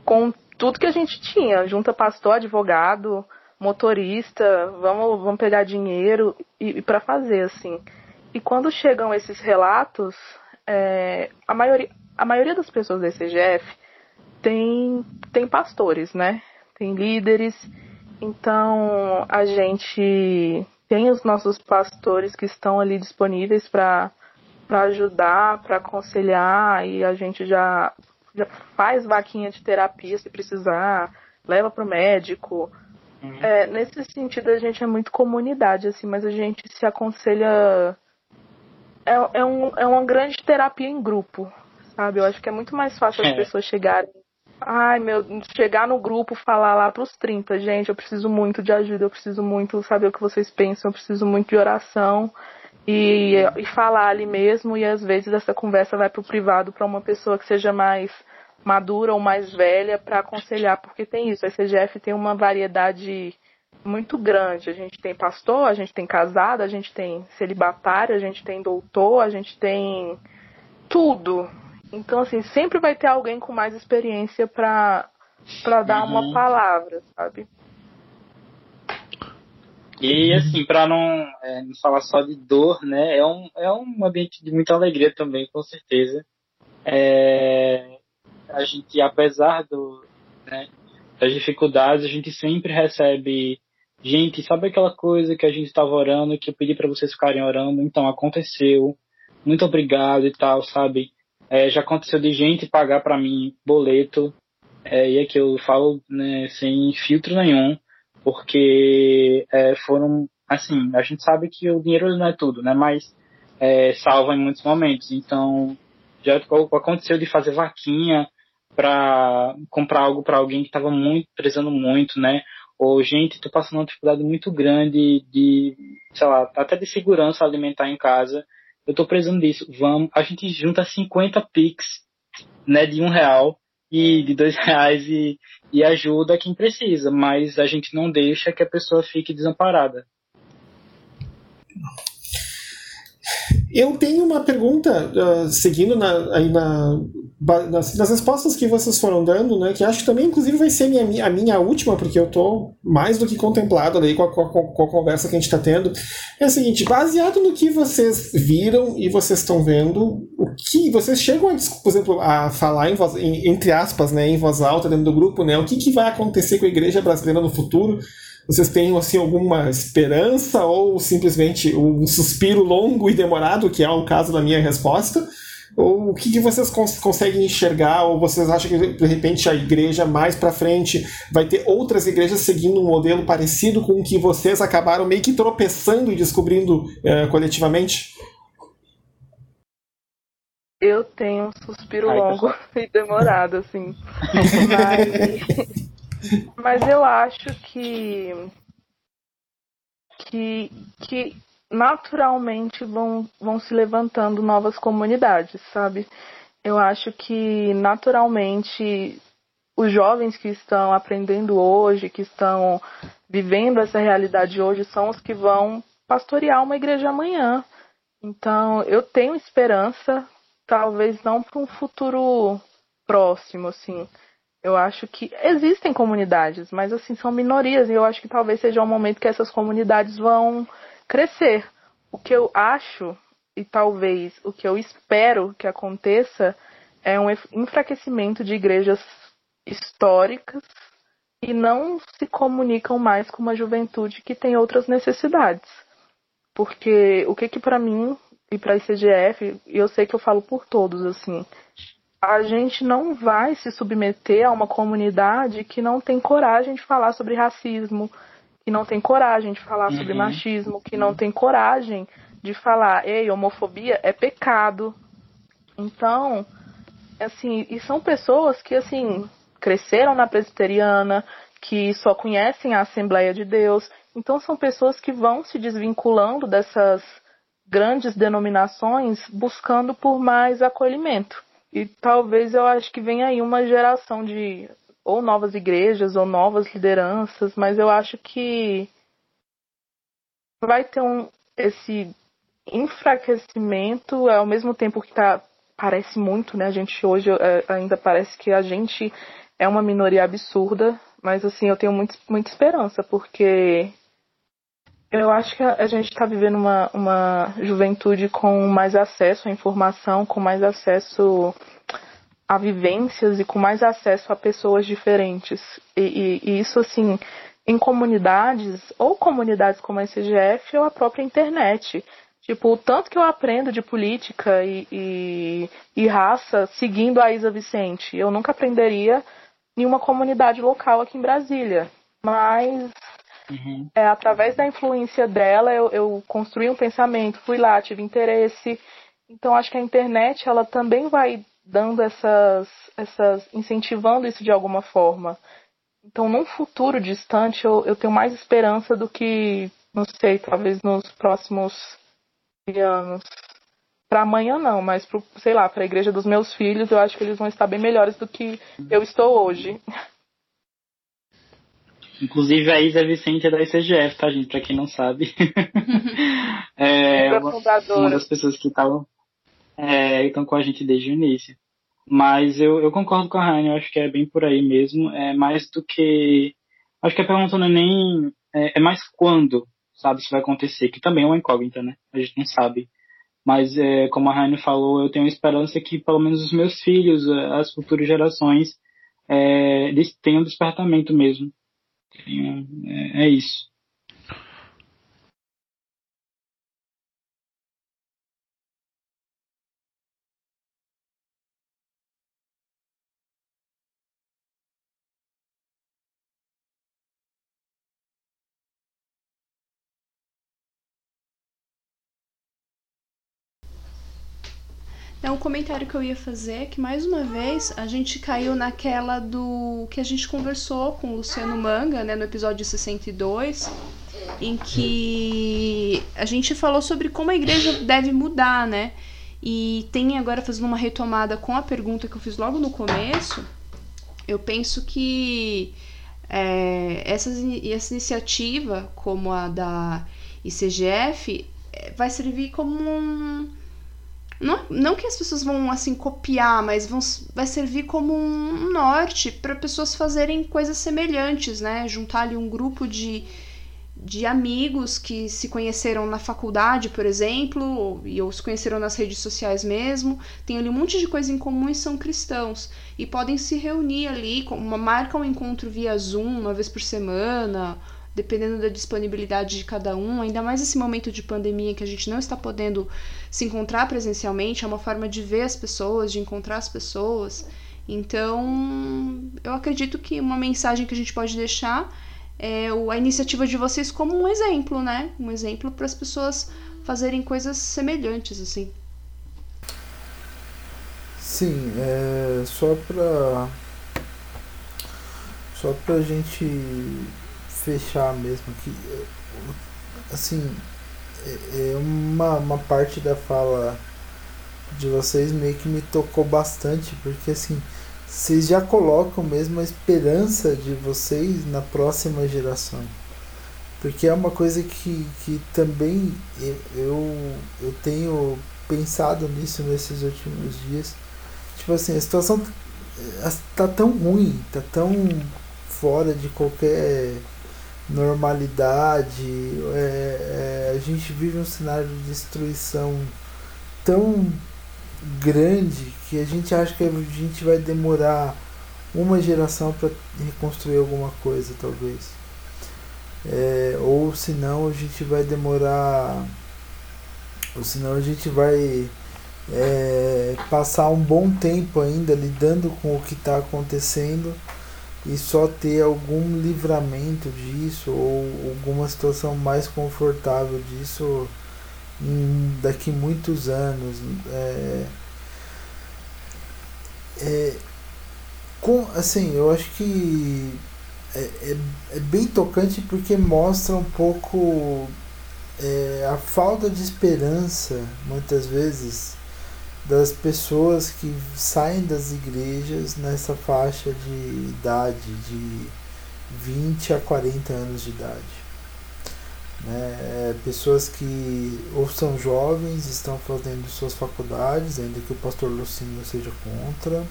com tudo que a gente tinha. Junta pastor, advogado, motorista, vamos, vamos pegar dinheiro e, e para fazer assim. E quando chegam esses relatos, é, a, maioria, a maioria das pessoas da CGF tem, tem pastores, né? Tem líderes. Então a gente tem os nossos pastores que estão ali disponíveis para ajudar, para aconselhar, e a gente já, já faz vaquinha de terapia se precisar, leva para o médico. Uhum. É, nesse sentido, a gente é muito comunidade, assim, mas a gente se aconselha. É, é, um, é uma grande terapia em grupo, sabe? Eu acho que é muito mais fácil é. as pessoas chegarem. Ai, meu, chegar no grupo, falar lá pros 30, gente, eu preciso muito de ajuda, eu preciso muito saber o que vocês pensam, eu preciso muito de oração. E, e falar ali mesmo, e às vezes essa conversa vai pro privado para uma pessoa que seja mais madura ou mais velha para aconselhar, porque tem isso, a CGF tem uma variedade muito grande. A gente tem pastor, a gente tem casado, a gente tem celibatário, a gente tem doutor, a gente tem tudo. Então, assim, sempre vai ter alguém com mais experiência para para dar uhum. uma palavra, sabe? E assim, para não, é, não falar só de dor, né? É um, é um ambiente de muita alegria também, com certeza. É, a gente, apesar do, né, das dificuldades, a gente sempre recebe gente, sabe aquela coisa que a gente estava orando, que eu pedi para vocês ficarem orando, então aconteceu, muito obrigado e tal, sabe? É, já aconteceu de gente pagar para mim boleto, é, e aqui eu falo né, sem filtro nenhum, porque é, foram, assim, a gente sabe que o dinheiro não é tudo, né? Mas é, salva em muitos momentos. Então, já aconteceu de fazer vaquinha para comprar algo para alguém que estava muito precisando muito, né? Ou gente, tô passando uma dificuldade muito grande de, sei lá, até de segurança alimentar em casa. Eu tô precisando disso. Vamos, a gente junta 50 pix, né, de um real e de dois reais e, e ajuda quem precisa, mas a gente não deixa que a pessoa fique desamparada. Eu tenho uma pergunta, uh, seguindo na, aí na, nas, nas, respostas que vocês foram dando, né, que acho que também, inclusive, vai ser minha, a minha última, porque eu estou mais do que contemplado aí com a, com, com a, conversa que a gente está tendo. É o seguinte, baseado no que vocês viram e vocês estão vendo, o que vocês chegam, a, por exemplo, a falar, em voz, em, entre aspas, né, em voz alta dentro do grupo, né, o que, que vai acontecer com a igreja brasileira no futuro? Vocês têm assim, alguma esperança ou simplesmente um suspiro longo e demorado, que é o caso da minha resposta? Ou o que, que vocês cons conseguem enxergar? Ou vocês acham que de repente a igreja mais para frente vai ter outras igrejas seguindo um modelo parecido com o que vocês acabaram meio que tropeçando e descobrindo uh, coletivamente? Eu tenho um suspiro Ai, longo e demorado, assim. Mas mas eu acho que que, que naturalmente vão, vão se levantando novas comunidades, sabe? Eu acho que naturalmente os jovens que estão aprendendo hoje, que estão vivendo essa realidade hoje, são os que vão pastorear uma igreja amanhã. Então, eu tenho esperança, talvez não para um futuro próximo, assim, eu acho que existem comunidades, mas assim são minorias e eu acho que talvez seja um momento que essas comunidades vão crescer. O que eu acho e talvez o que eu espero que aconteça é um enfraquecimento de igrejas históricas e não se comunicam mais com uma juventude que tem outras necessidades. Porque o que que para mim e para a ICGF, e eu sei que eu falo por todos assim, a gente não vai se submeter a uma comunidade que não tem coragem de falar sobre racismo, que não tem coragem de falar uhum. sobre machismo, que não tem coragem de falar, ei, homofobia é pecado. Então, assim, e são pessoas que, assim, cresceram na presbiteriana, que só conhecem a Assembleia de Deus. Então, são pessoas que vão se desvinculando dessas grandes denominações buscando por mais acolhimento. E talvez eu acho que venha aí uma geração de ou novas igrejas ou novas lideranças, mas eu acho que vai ter um esse enfraquecimento ao mesmo tempo que tá parece muito, né? A gente hoje é, ainda parece que a gente é uma minoria absurda, mas assim, eu tenho muito, muita esperança, porque eu acho que a gente está vivendo uma, uma juventude com mais acesso à informação, com mais acesso a vivências e com mais acesso a pessoas diferentes. E, e, e isso, assim, em comunidades, ou comunidades como a SGF, ou a própria internet. Tipo, o tanto que eu aprendo de política e, e, e, raça seguindo a Isa Vicente. Eu nunca aprenderia em uma comunidade local aqui em Brasília. Mas Uhum. É, através da influência dela, eu, eu construí um pensamento, fui lá, tive interesse. Então, acho que a internet, ela também vai dando essas, essas, incentivando isso de alguma forma. Então, num futuro distante, eu, eu tenho mais esperança do que, não sei, talvez nos próximos anos. Para amanhã não, mas pro, sei lá, para a igreja dos meus filhos, eu acho que eles vão estar bem melhores do que eu estou hoje. Inclusive a Isa Vicente é da ICGF, tá, gente? Pra quem não sabe. é uma, uma, das pessoas que estavam é, estão com a gente desde o início. Mas eu, eu concordo com a Raine, eu acho que é bem por aí mesmo. É mais do que. Acho que a pergunta não é nem. É, é mais quando, sabe, isso vai acontecer, que também é uma incógnita, né? A gente não sabe. Mas, é, como a Raine falou, eu tenho esperança que pelo menos os meus filhos, as futuras gerações, é, eles tenham despertamento mesmo é, é isso. É um comentário que eu ia fazer que mais uma vez a gente caiu naquela do que a gente conversou com o Luciano Manga, né, no episódio 62, em que a gente falou sobre como a igreja deve mudar, né? E tem agora fazendo uma retomada com a pergunta que eu fiz logo no começo, eu penso que é, essa, essa iniciativa, como a da ICGF, é, vai servir como um não, não que as pessoas vão assim copiar, mas vão, vai servir como um norte para pessoas fazerem coisas semelhantes, né? Juntar ali um grupo de, de amigos que se conheceram na faculdade, por exemplo, ou, ou se conheceram nas redes sociais mesmo, tem ali um monte de coisa em comum e são cristãos. E podem se reunir ali, uma, marca um encontro via Zoom uma vez por semana, dependendo da disponibilidade de cada um, ainda mais esse momento de pandemia que a gente não está podendo se encontrar presencialmente, é uma forma de ver as pessoas, de encontrar as pessoas. Então, eu acredito que uma mensagem que a gente pode deixar é a iniciativa de vocês como um exemplo, né? Um exemplo para as pessoas fazerem coisas semelhantes, assim. Sim, é só para só pra gente fechar mesmo aqui, assim, é, é uma, uma parte da fala de vocês meio que me tocou bastante, porque assim, vocês já colocam mesmo a esperança de vocês na próxima geração. Porque é uma coisa que, que também eu, eu tenho pensado nisso nesses últimos dias. Tipo assim, a situação tá tão ruim, tá tão fora de qualquer normalidade. É, é, a gente vive um cenário de destruição tão grande que a gente acha que a gente vai demorar uma geração para reconstruir alguma coisa, talvez. É, ou senão a gente vai demorar. Ou senão a gente vai é, passar um bom tempo ainda lidando com o que está acontecendo e só ter algum livramento disso ou alguma situação mais confortável disso em, daqui muitos anos. É, é, com, assim, eu acho que é, é, é, bem tocante porque mostra um pouco é, a falta de esperança, muitas vezes, das pessoas que saem das igrejas nessa faixa de idade, de 20 a 40 anos de idade. Né? É, pessoas que ou são jovens, estão fazendo suas faculdades, ainda que o pastor Lucinho seja contra.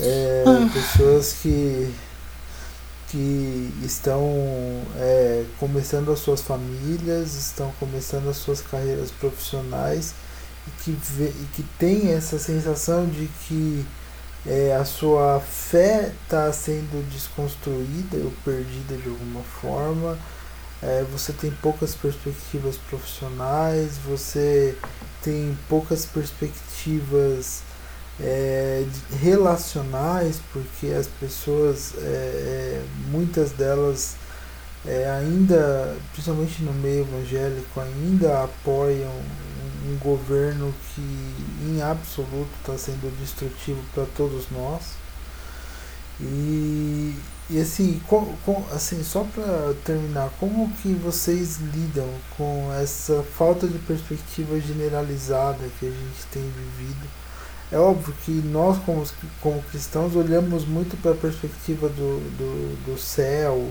É, ah. Pessoas que, que estão é, começando as suas famílias, estão começando as suas carreiras profissionais e que, vê, e que tem essa sensação de que é, a sua fé está sendo desconstruída ou perdida de alguma forma, é, você tem poucas perspectivas profissionais, você tem poucas perspectivas é, relacionais, porque as pessoas, é, é muitas delas é, ainda, principalmente no meio evangélico, ainda apoiam um governo que em absoluto está sendo destrutivo para todos nós. E, e assim, com, com, assim só para terminar, como que vocês lidam com essa falta de perspectiva generalizada que a gente tem vivido? É óbvio que nós, como, como cristãos, olhamos muito para a perspectiva do, do, do céu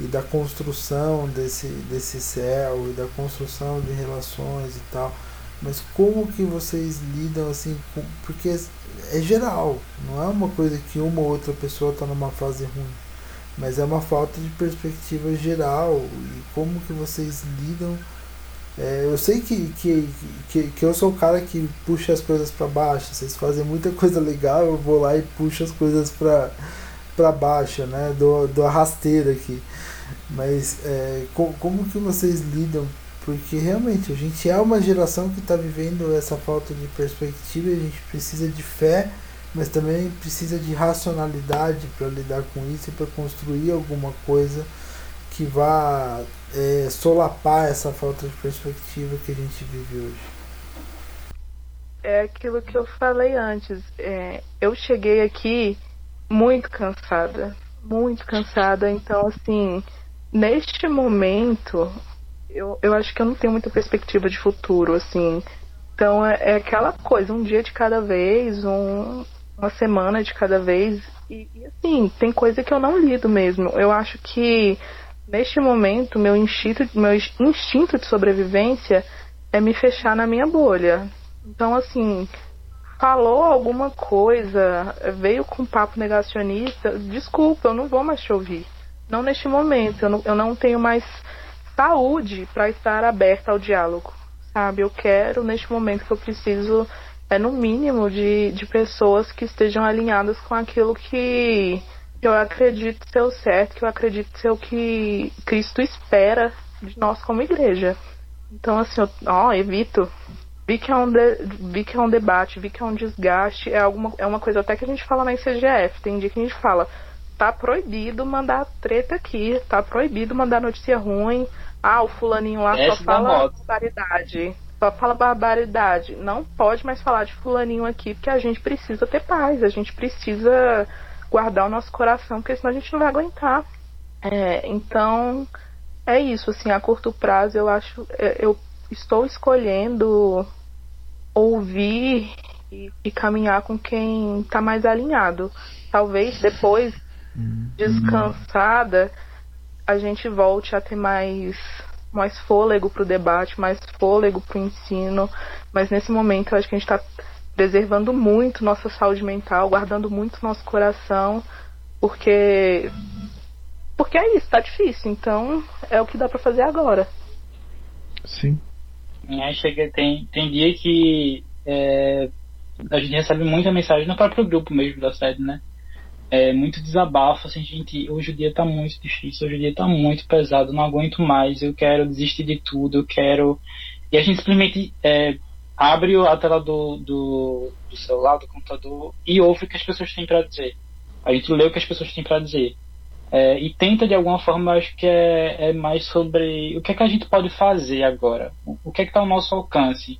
e da construção desse, desse céu e da construção de relações e tal. Mas como que vocês lidam assim, com, porque é geral, não é uma coisa que uma ou outra pessoa está numa fase ruim, mas é uma falta de perspectiva geral e como que vocês lidam. É, eu sei que, que, que, que eu sou o cara que puxa as coisas para baixo, vocês fazem muita coisa legal, eu vou lá e puxo as coisas para baixo, né? Do, do arrasteiro aqui. Mas é, com, como que vocês lidam porque realmente a gente é uma geração que está vivendo essa falta de perspectiva e a gente precisa de fé, mas também precisa de racionalidade para lidar com isso e para construir alguma coisa que vá é, solapar essa falta de perspectiva que a gente vive hoje. é aquilo que eu falei antes. É, eu cheguei aqui muito cansada, muito cansada. Então, assim, neste momento, eu, eu acho que eu não tenho muita perspectiva de futuro, assim. Então, é, é aquela coisa, um dia de cada vez, um, uma semana de cada vez. E, e, assim, tem coisa que eu não lido mesmo. Eu acho que neste momento, meu instinto, meu instinto de sobrevivência é me fechar na minha bolha. Então, assim, falou alguma coisa, veio com papo negacionista, desculpa, eu não vou mais te ouvir. Não neste momento, eu não, eu não tenho mais saúde para estar aberta ao diálogo, sabe? Eu quero, neste momento que eu preciso, é no mínimo de, de pessoas que estejam alinhadas com aquilo que eu acredito ser o certo, que eu acredito ser o que Cristo espera de nós como igreja. Então, assim, eu, ó, evito Vi que, é um de, vi que é um debate, vi que é um desgaste, é, alguma, é uma coisa até que a gente fala na ICGF. Tem dia que a gente fala, tá proibido mandar treta aqui, tá proibido mandar notícia ruim. Ah, o fulaninho lá só fala barbaridade. Só fala barbaridade. Não pode mais falar de fulaninho aqui, porque a gente precisa ter paz, a gente precisa guardar o nosso coração, porque senão a gente não vai aguentar. É, então, é isso, assim, a curto prazo eu acho. É, eu estou escolhendo ouvir e, e caminhar com quem está mais alinhado. Talvez depois. Descansada, a gente volte a ter mais mais fôlego para o debate, mais fôlego para o ensino, mas nesse momento eu acho que a gente está preservando muito nossa saúde mental, guardando muito nosso coração, porque porque é isso, está difícil. Então é o que dá para fazer agora. Sim. Aí chega, tem, tem dia que é, a gente recebe muita mensagem no próprio grupo mesmo da sede, né? É muito desabafo, assim, gente, hoje o dia tá muito difícil, hoje o dia tá muito pesado, não aguento mais, eu quero desistir de tudo, eu quero. E a gente simplesmente é, abre a tela do, do, do celular, do computador e ouve o que as pessoas têm para dizer. A gente lê o que as pessoas têm para dizer. É, e tenta de alguma forma, acho que é, é, mais sobre o que é que a gente pode fazer agora, o, o que é que está ao nosso alcance,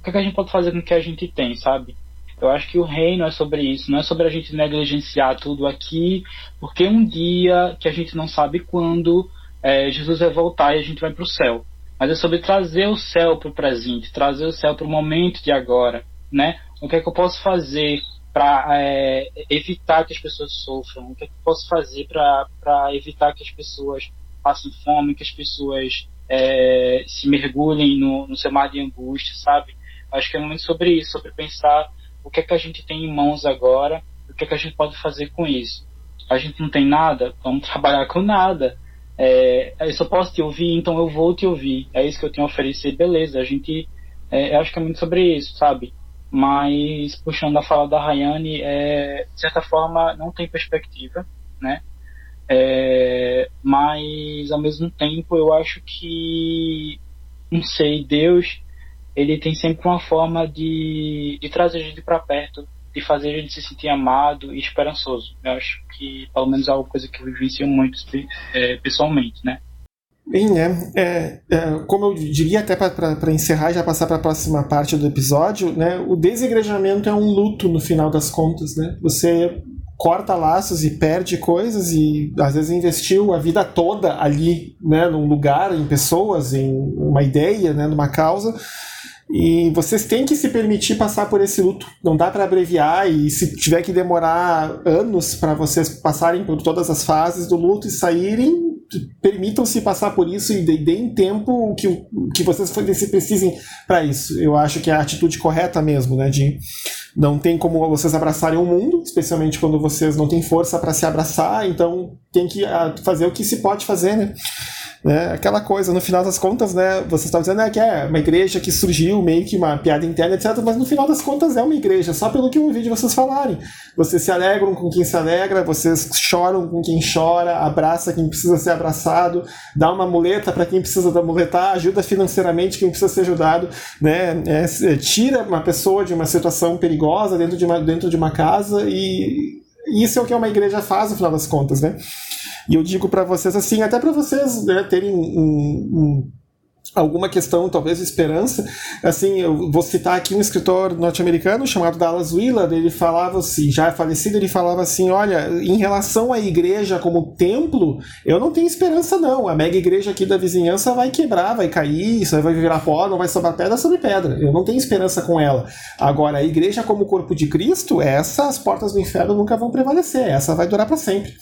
o que é que a gente pode fazer com o que a gente tem, sabe? Eu acho que o reino é sobre isso, não é sobre a gente negligenciar tudo aqui, porque um dia que a gente não sabe quando é, Jesus vai voltar e a gente vai para o céu. Mas é sobre trazer o céu para o presente, trazer o céu para o momento de agora, né? O que é que eu posso fazer para é, evitar que as pessoas sofram? O que, é que eu posso fazer para evitar que as pessoas passem fome, que as pessoas é, se mergulhem no, no seu mar de angústia, sabe? Acho que é muito sobre isso, sobre pensar o que é que a gente tem em mãos agora, o que é que a gente pode fazer com isso. A gente não tem nada, vamos trabalhar com nada. É, eu só posso te ouvir, então eu vou te ouvir. É isso que eu tenho a oferecer, beleza. A gente, é, eu acho que é muito sobre isso, sabe? mas puxando a fala da Rayane, é, de certa forma não tem perspectiva, né? É, mas ao mesmo tempo eu acho que, não sei, Deus ele tem sempre uma forma de, de trazer a gente para perto, de fazer a gente se sentir amado e esperançoso. Eu acho que, pelo menos, é uma coisa que eu vivencio muito é, pessoalmente, né? Bem, né? É, é, como eu diria até para encerrar e já passar para a próxima parte do episódio, né? O desegrejamento é um luto no final das contas, né? Você corta laços e perde coisas e às vezes investiu a vida toda ali, né? Num lugar, em pessoas, em uma ideia, né? Numa causa. E vocês têm que se permitir passar por esse luto. Não dá para abreviar e se tiver que demorar anos para vocês passarem por todas as fases do luto e saírem, permitam-se passar por isso e deem tempo que, que vocês precisem para isso. Eu acho que é a atitude correta mesmo, né? De não tem como vocês abraçarem o mundo, especialmente quando vocês não têm força para se abraçar, então tem que ah, fazer o que se pode fazer, né? Né? Aquela coisa, no final das contas, né, vocês estão dizendo né, que é uma igreja que surgiu, meio que uma piada interna, etc. Mas no final das contas é uma igreja, só pelo que eu ouvi de vocês falarem. Vocês se alegram com quem se alegra, vocês choram com quem chora, abraça quem precisa ser abraçado, dá uma muleta para quem precisa da muletar, ajuda financeiramente quem precisa ser ajudado, né? É, tira uma pessoa de uma situação perigosa dentro de uma, dentro de uma casa e isso é o que uma igreja faz no final das contas, né? E eu digo para vocês assim, até para vocês né, terem um, um, alguma questão, talvez esperança. Assim, eu vou citar aqui um escritor norte-americano chamado Dallas Willard, ele falava assim, já falecido, ele falava assim, olha, em relação à igreja como templo, eu não tenho esperança não, a mega igreja aqui da vizinhança vai quebrar, vai cair, isso vai virar pó, não vai sobrar pedra sobre pedra, eu não tenho esperança com ela. Agora, a igreja como corpo de Cristo, essa, as portas do inferno nunca vão prevalecer, essa vai durar para sempre.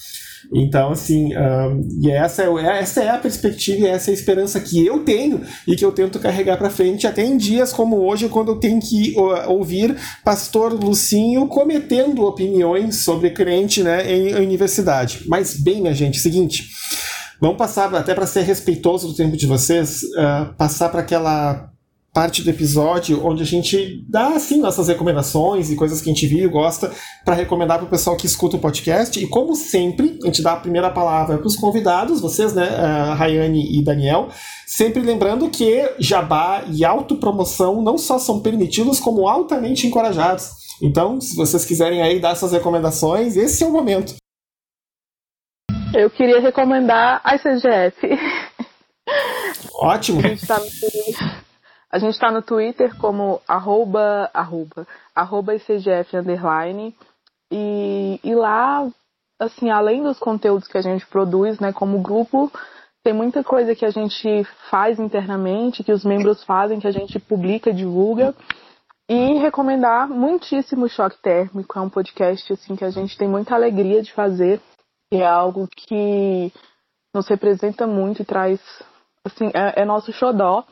Então, assim, um, e essa é, essa é a perspectiva e essa é a esperança que eu tenho e que eu tento carregar para frente até em dias como hoje, quando eu tenho que ouvir pastor Lucinho cometendo opiniões sobre crente né, em, em universidade. Mas, bem, minha gente, seguinte. Vamos passar, até para ser respeitoso do tempo de vocês, uh, passar para aquela parte do episódio onde a gente dá assim nossas recomendações e coisas que a gente viu e gosta para recomendar para o pessoal que escuta o podcast. E como sempre, a gente dá a primeira palavra para os convidados, vocês, né, uh, Rayane e Daniel, sempre lembrando que jabá e autopromoção não só são permitidos, como altamente encorajados. Então, se vocês quiserem aí dar essas recomendações, esse é o momento. Eu queria recomendar a ICGF. Ótimo. A gente tá no a gente está no Twitter como arroba, arroba, arroba ICGF underline. E, e lá, assim, além dos conteúdos que a gente produz, né, como grupo, tem muita coisa que a gente faz internamente, que os membros fazem, que a gente publica, divulga. E recomendar muitíssimo Choque Térmico, é um podcast assim que a gente tem muita alegria de fazer, é algo que nos representa muito e traz, assim, é, é nosso xodó.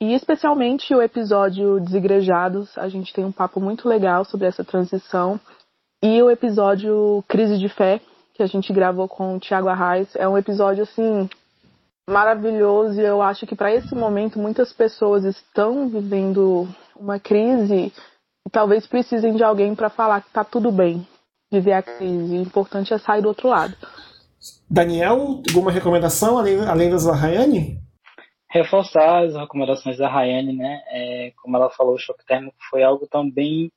E especialmente o episódio Desigrejados, a gente tem um papo muito legal sobre essa transição. E o episódio Crise de Fé, que a gente gravou com o Tiago Arraes, é um episódio assim maravilhoso e eu acho que para esse momento muitas pessoas estão vivendo uma crise e talvez precisem de alguém para falar que tá tudo bem viver a crise. O importante é sair do outro lado. Daniel, alguma recomendação além, além das da Rayane? Reforçar as recomendações da Rayane, né? É, como ela falou, o choque térmico foi algo tão bem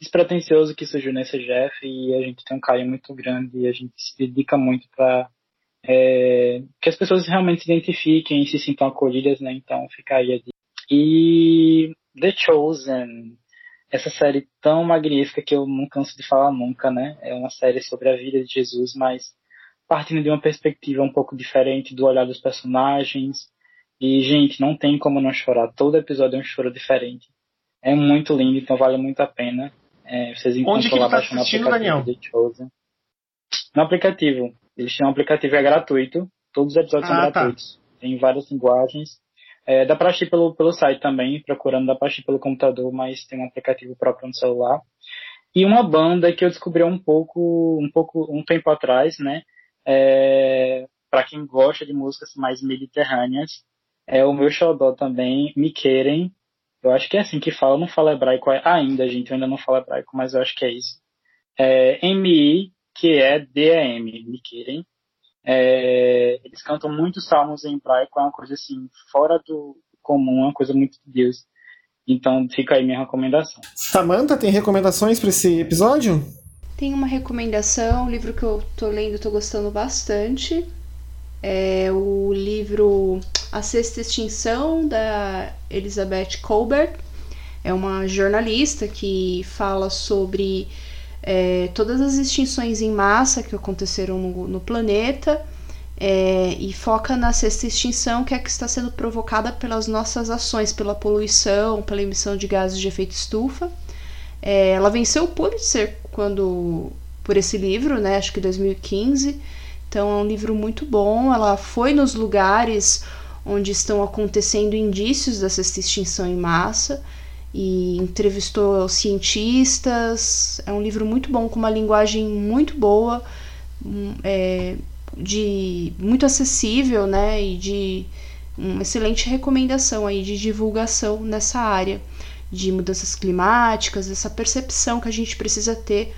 despretensioso que surgiu nesse Jeff e a gente tem um carinho muito grande e a gente se dedica muito para é, que as pessoas realmente se identifiquem e se sintam acolhidas, né? Então fica aí a dica. E The Chosen, essa série tão magnífica que eu não canso de falar nunca, né? É uma série sobre a vida de Jesus, mas partindo de uma perspectiva um pouco diferente do olhar dos personagens, e, gente, não tem como não chorar. Todo episódio é um choro diferente. É muito lindo, então vale muito a pena. É, vocês encontram lá tá baixando o aplicativo Daniel? The Chosen. No aplicativo. Eles têm um aplicativo é gratuito. Todos os episódios ah, são tá. gratuitos. Tem várias linguagens. É, dá pra assistir pelo, pelo site também, procurando, dá pra assistir pelo computador, mas tem um aplicativo próprio no celular. E uma banda que eu descobri um pouco, um pouco, um tempo atrás, né? É, para quem gosta de músicas mais mediterrâneas, é o meu xodó também, me querem. Eu acho que é assim que fala, eu não falo hebraico ainda, gente, eu ainda não falo hebraico, mas eu acho que é isso. É, MI, que é DAM, me querem. É, eles cantam muitos salmos em hebraico, é uma coisa assim, fora do comum, é uma coisa muito de Deus. Então fica aí minha recomendação. Samantha, tem recomendações para esse episódio? Tem uma recomendação, um livro que eu tô lendo, tô gostando bastante. É o livro A Sexta Extinção, da Elizabeth Colbert. É uma jornalista que fala sobre é, todas as extinções em massa que aconteceram no, no planeta é, e foca na sexta extinção, que é que está sendo provocada pelas nossas ações, pela poluição, pela emissão de gases de efeito estufa. É, ela venceu o Pulitzer quando por esse livro, né? Acho que 2015. Então é um livro muito bom. Ela foi nos lugares onde estão acontecendo indícios dessa extinção em massa e entrevistou cientistas. É um livro muito bom, com uma linguagem muito boa, hum, é, de muito acessível, né? E de uma excelente recomendação aí de divulgação nessa área de mudanças climáticas, essa percepção que a gente precisa ter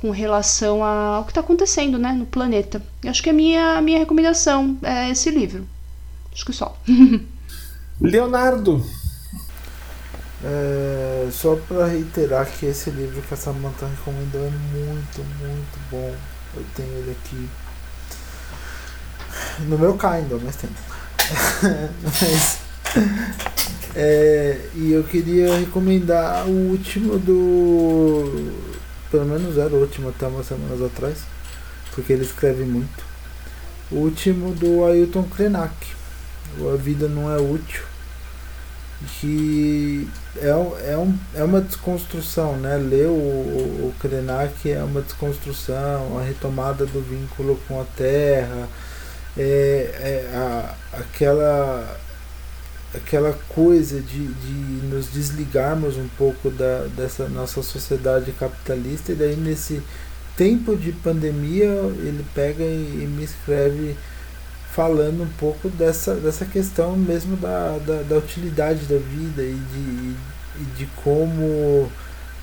com relação ao que está acontecendo né, no planeta. Eu acho que a minha, minha recomendação é esse livro. Acho que só. Leonardo. É, só para reiterar que esse livro que a Samantha recomendou é muito, muito bom. Eu tenho ele aqui no meu Kindle, mas tem. mas É, e eu queria recomendar o último do. Pelo menos era o último até umas semanas atrás, porque ele escreve muito. O último do Ailton Krenak, A Vida Não É Útil, que é, é, um, é uma desconstrução, né? Ler o, o, o Krenak é uma desconstrução, a retomada do vínculo com a terra, é, é a, aquela aquela coisa de, de nos desligarmos um pouco da, dessa nossa sociedade capitalista e daí nesse tempo de pandemia ele pega e, e me escreve falando um pouco dessa, dessa questão mesmo da, da, da utilidade da vida e de, e de como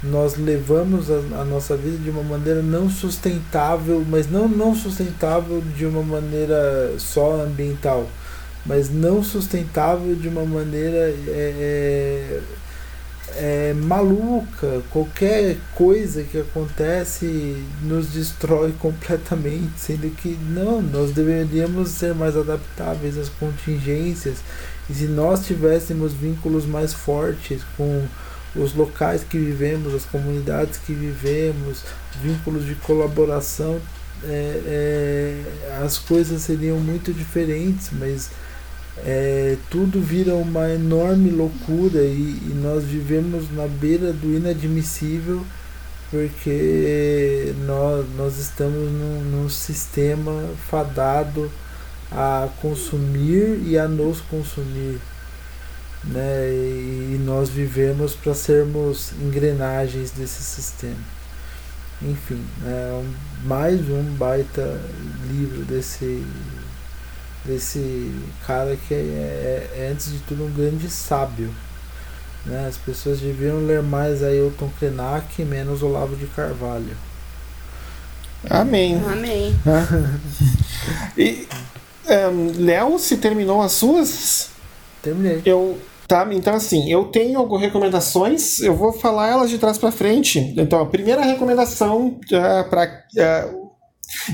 nós levamos a, a, nossa vida de uma maneira não sustentável, mas não não sustentável de uma maneira só ambiental, mas não sustentável de uma maneira é, é, é, maluca. Qualquer coisa que acontece nos destrói completamente, sendo que não, nós deveríamos ser mais adaptáveis às contingências. E se nós tivéssemos vínculos mais fortes com os locais que vivemos, as comunidades que vivemos, vínculos de colaboração, é, é, as coisas seriam muito diferentes, mas é, tudo vira uma enorme loucura e, e, nós vivemos na beira do inadmissível porque nós, nós estamos num, num sistema fadado a consumir e a nos consumir. Né? E, nós vivemos para sermos engrenagens desse sistema. Enfim, é mais um baita livro desse desse cara que é, é, é, antes de tudo um grande sábio. Né? As pessoas deviam ler mais Ailton Krenak e menos Olavo de Carvalho. Amém. Amém. e um, Léo, se terminou as suas? Terminei. Eu Tá, então assim, eu tenho algumas recomendações, eu vou falar elas de trás para frente. Então, a primeira recomendação uh, para uh,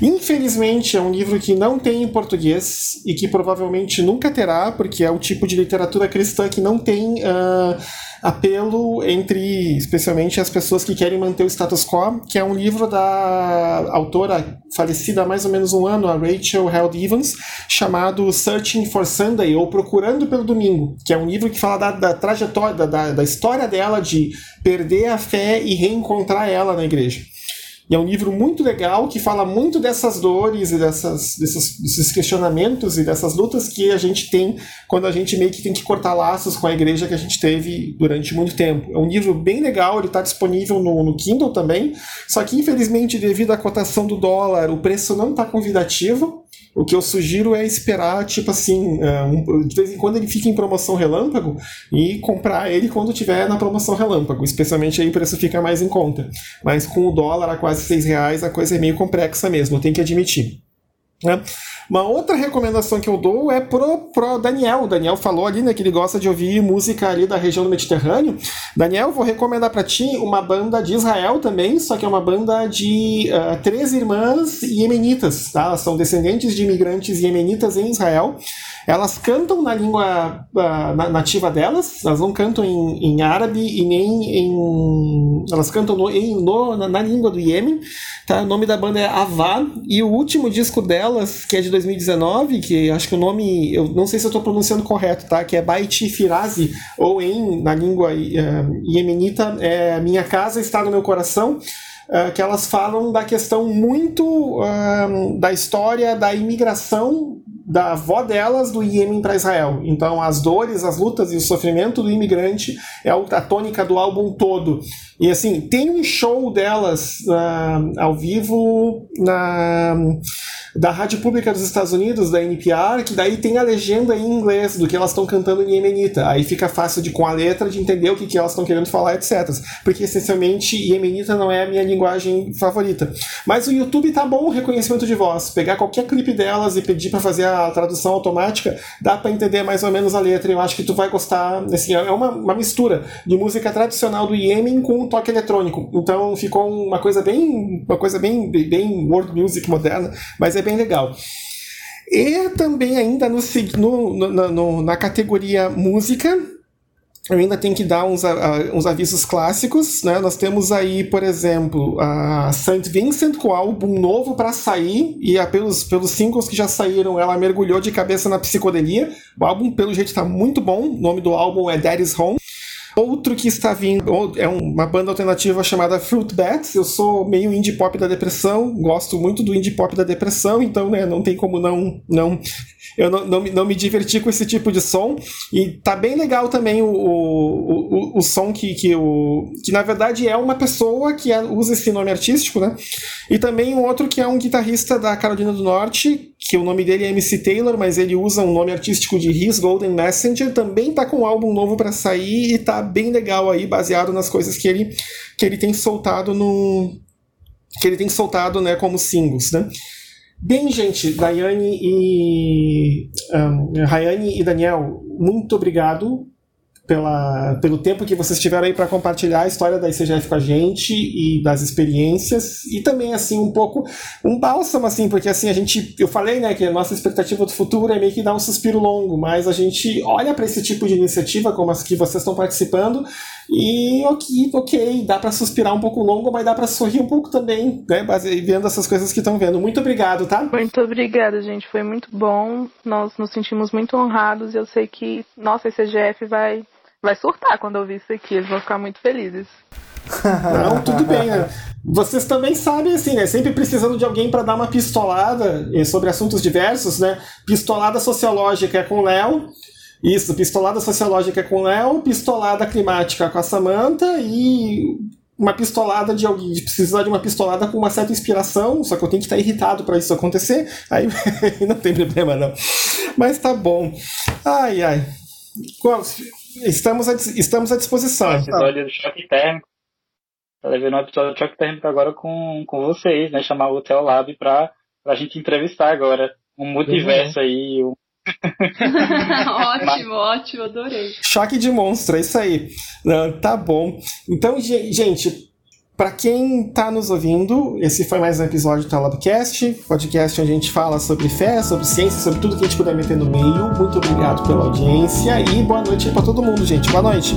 Infelizmente, é um livro que não tem em português e que provavelmente nunca terá, porque é o tipo de literatura cristã que não tem uh, apelo entre, especialmente, as pessoas que querem manter o status quo, que é um livro da autora falecida há mais ou menos um ano, a Rachel Held Evans, chamado Searching for Sunday, ou Procurando pelo Domingo, que é um livro que fala da, da trajetória, da, da história dela de perder a fé e reencontrar ela na igreja. E é um livro muito legal que fala muito dessas dores e dessas, desses, questionamentos e dessas lutas que a gente tem quando a gente meio que tem que cortar laços com a igreja que a gente teve durante muito tempo. É um livro bem legal, ele está disponível no, no, Kindle também, só que infelizmente devido à cotação do dólar, o preço não está convidativo. O que eu sugiro é esperar, tipo assim, é, um, de vez em quando ele fica em promoção relâmpago e comprar ele quando tiver na promoção relâmpago, especialmente aí o preço fica mais em conta. Mas com o dólar a quase seis reais a coisa é meio complexa mesmo, tenho que admitir. Né? Uma outra recomendação que eu dou é pro, pro Daniel. O Daniel falou ali né, que ele gosta de ouvir música ali da região do Mediterrâneo. Daniel, vou recomendar para ti uma banda de Israel também, só que é uma banda de uh, três irmãs iemenitas. Tá? Elas são descendentes de imigrantes iemenitas em Israel. Elas cantam na língua uh, nativa delas, elas não cantam em, em árabe e nem em. Elas cantam no, em, no, na, na, língua do Iêmen. Tá? O nome da banda é Avá, e o último disco delas, que é de 2019, que acho que o nome, eu não sei se eu estou pronunciando correto, tá? que é Baiti Firazi, ou em, na língua uh, iemenita, é Minha Casa Está no Meu Coração. Uh, que elas falam da questão muito uh, da história da imigração da avó delas do Iêmen para Israel. Então, as dores, as lutas e o sofrimento do imigrante é a tônica do álbum todo. E assim, tem um show delas uh, ao vivo na da Rádio Pública dos Estados Unidos, da NPR, que daí tem a legenda em inglês do que elas estão cantando em Yemenita. Aí fica fácil de com a letra de entender o que, que elas estão querendo falar, etc. Porque essencialmente Yemenita não é a minha linguagem favorita. Mas o YouTube tá bom o reconhecimento de voz. Pegar qualquer clipe delas e pedir para fazer a tradução automática, dá para entender mais ou menos a letra. Eu acho que tu vai gostar. Assim, é uma, uma mistura de música tradicional do Iêmen com um toque eletrônico. Então ficou uma coisa bem, uma coisa bem, bem world music moderna, mas é bem legal. E também ainda no, no, no, no na categoria música, eu ainda tenho que dar uns, uns avisos clássicos, né? Nós temos aí, por exemplo, a St. Vincent com álbum novo para sair e a, pelos, pelos singles que já saíram, ela mergulhou de cabeça na psicodelia. O álbum, pelo jeito, está muito bom. O nome do álbum é Daddy's Home. Outro que está vindo é uma banda alternativa chamada Fruit Bats. Eu sou meio indie pop da depressão, gosto muito do indie pop da depressão, então né, não tem como não não eu não, não, não, me diverti com esse tipo de som. E tá bem legal também o, o, o, o som que, que, o, que, na verdade, é uma pessoa que usa esse nome artístico, né? E também um outro que é um guitarrista da Carolina do Norte, que o nome dele é MC Taylor, mas ele usa um nome artístico de His Golden Messenger. Também tá com um álbum novo para sair e tá bem legal aí, baseado nas coisas que ele, que ele tem soltado no. que ele tem soltado, né, como singles, né? Bem, gente, Daiane e um, Rayane e Daniel, muito obrigado pela, pelo tempo que vocês tiveram aí para compartilhar a história da ICGF com a gente e das experiências. E também assim um pouco um bálsamo assim porque assim a gente eu falei né que a nossa expectativa do futuro é meio que dar um suspiro longo mas a gente olha para esse tipo de iniciativa como as que vocês estão participando e ok, ok dá para suspirar um pouco longo mas dá para sorrir um pouco também né vendo essas coisas que estão vendo muito obrigado tá muito obrigada gente foi muito bom nós nos sentimos muito honrados e eu sei que nossa ICGF vai vai surtar quando ouvir isso aqui, eles vão ficar muito felizes. Não, tudo bem, né? Vocês também sabem, assim, né? Sempre precisando de alguém para dar uma pistolada eh, sobre assuntos diversos, né? Pistolada sociológica é com o Léo. Isso, pistolada sociológica com o Léo, pistolada climática com a Samanta e uma pistolada de alguém, de precisar de uma pistolada com uma certa inspiração, só que eu tenho que estar irritado para isso acontecer, aí não tem problema não. Mas tá bom. Ai, ai. Estamos à, estamos à disposição. Um episódio do choque térmico. Eu levei um episódio do choque térmico agora com, com vocês, né? Chamar o Hotel Lab pra, pra gente entrevistar agora. Um multiverso uhum. aí. Um... ótimo, ótimo, adorei. Choque de monstro, é isso aí. Não, tá bom. Então, gente, para quem está nos ouvindo, esse foi mais um episódio do Talabcast, podcast onde a gente fala sobre fé, sobre ciência, sobre tudo que a gente puder meter no meio. Muito obrigado pela audiência e boa noite para todo mundo, gente. Boa noite.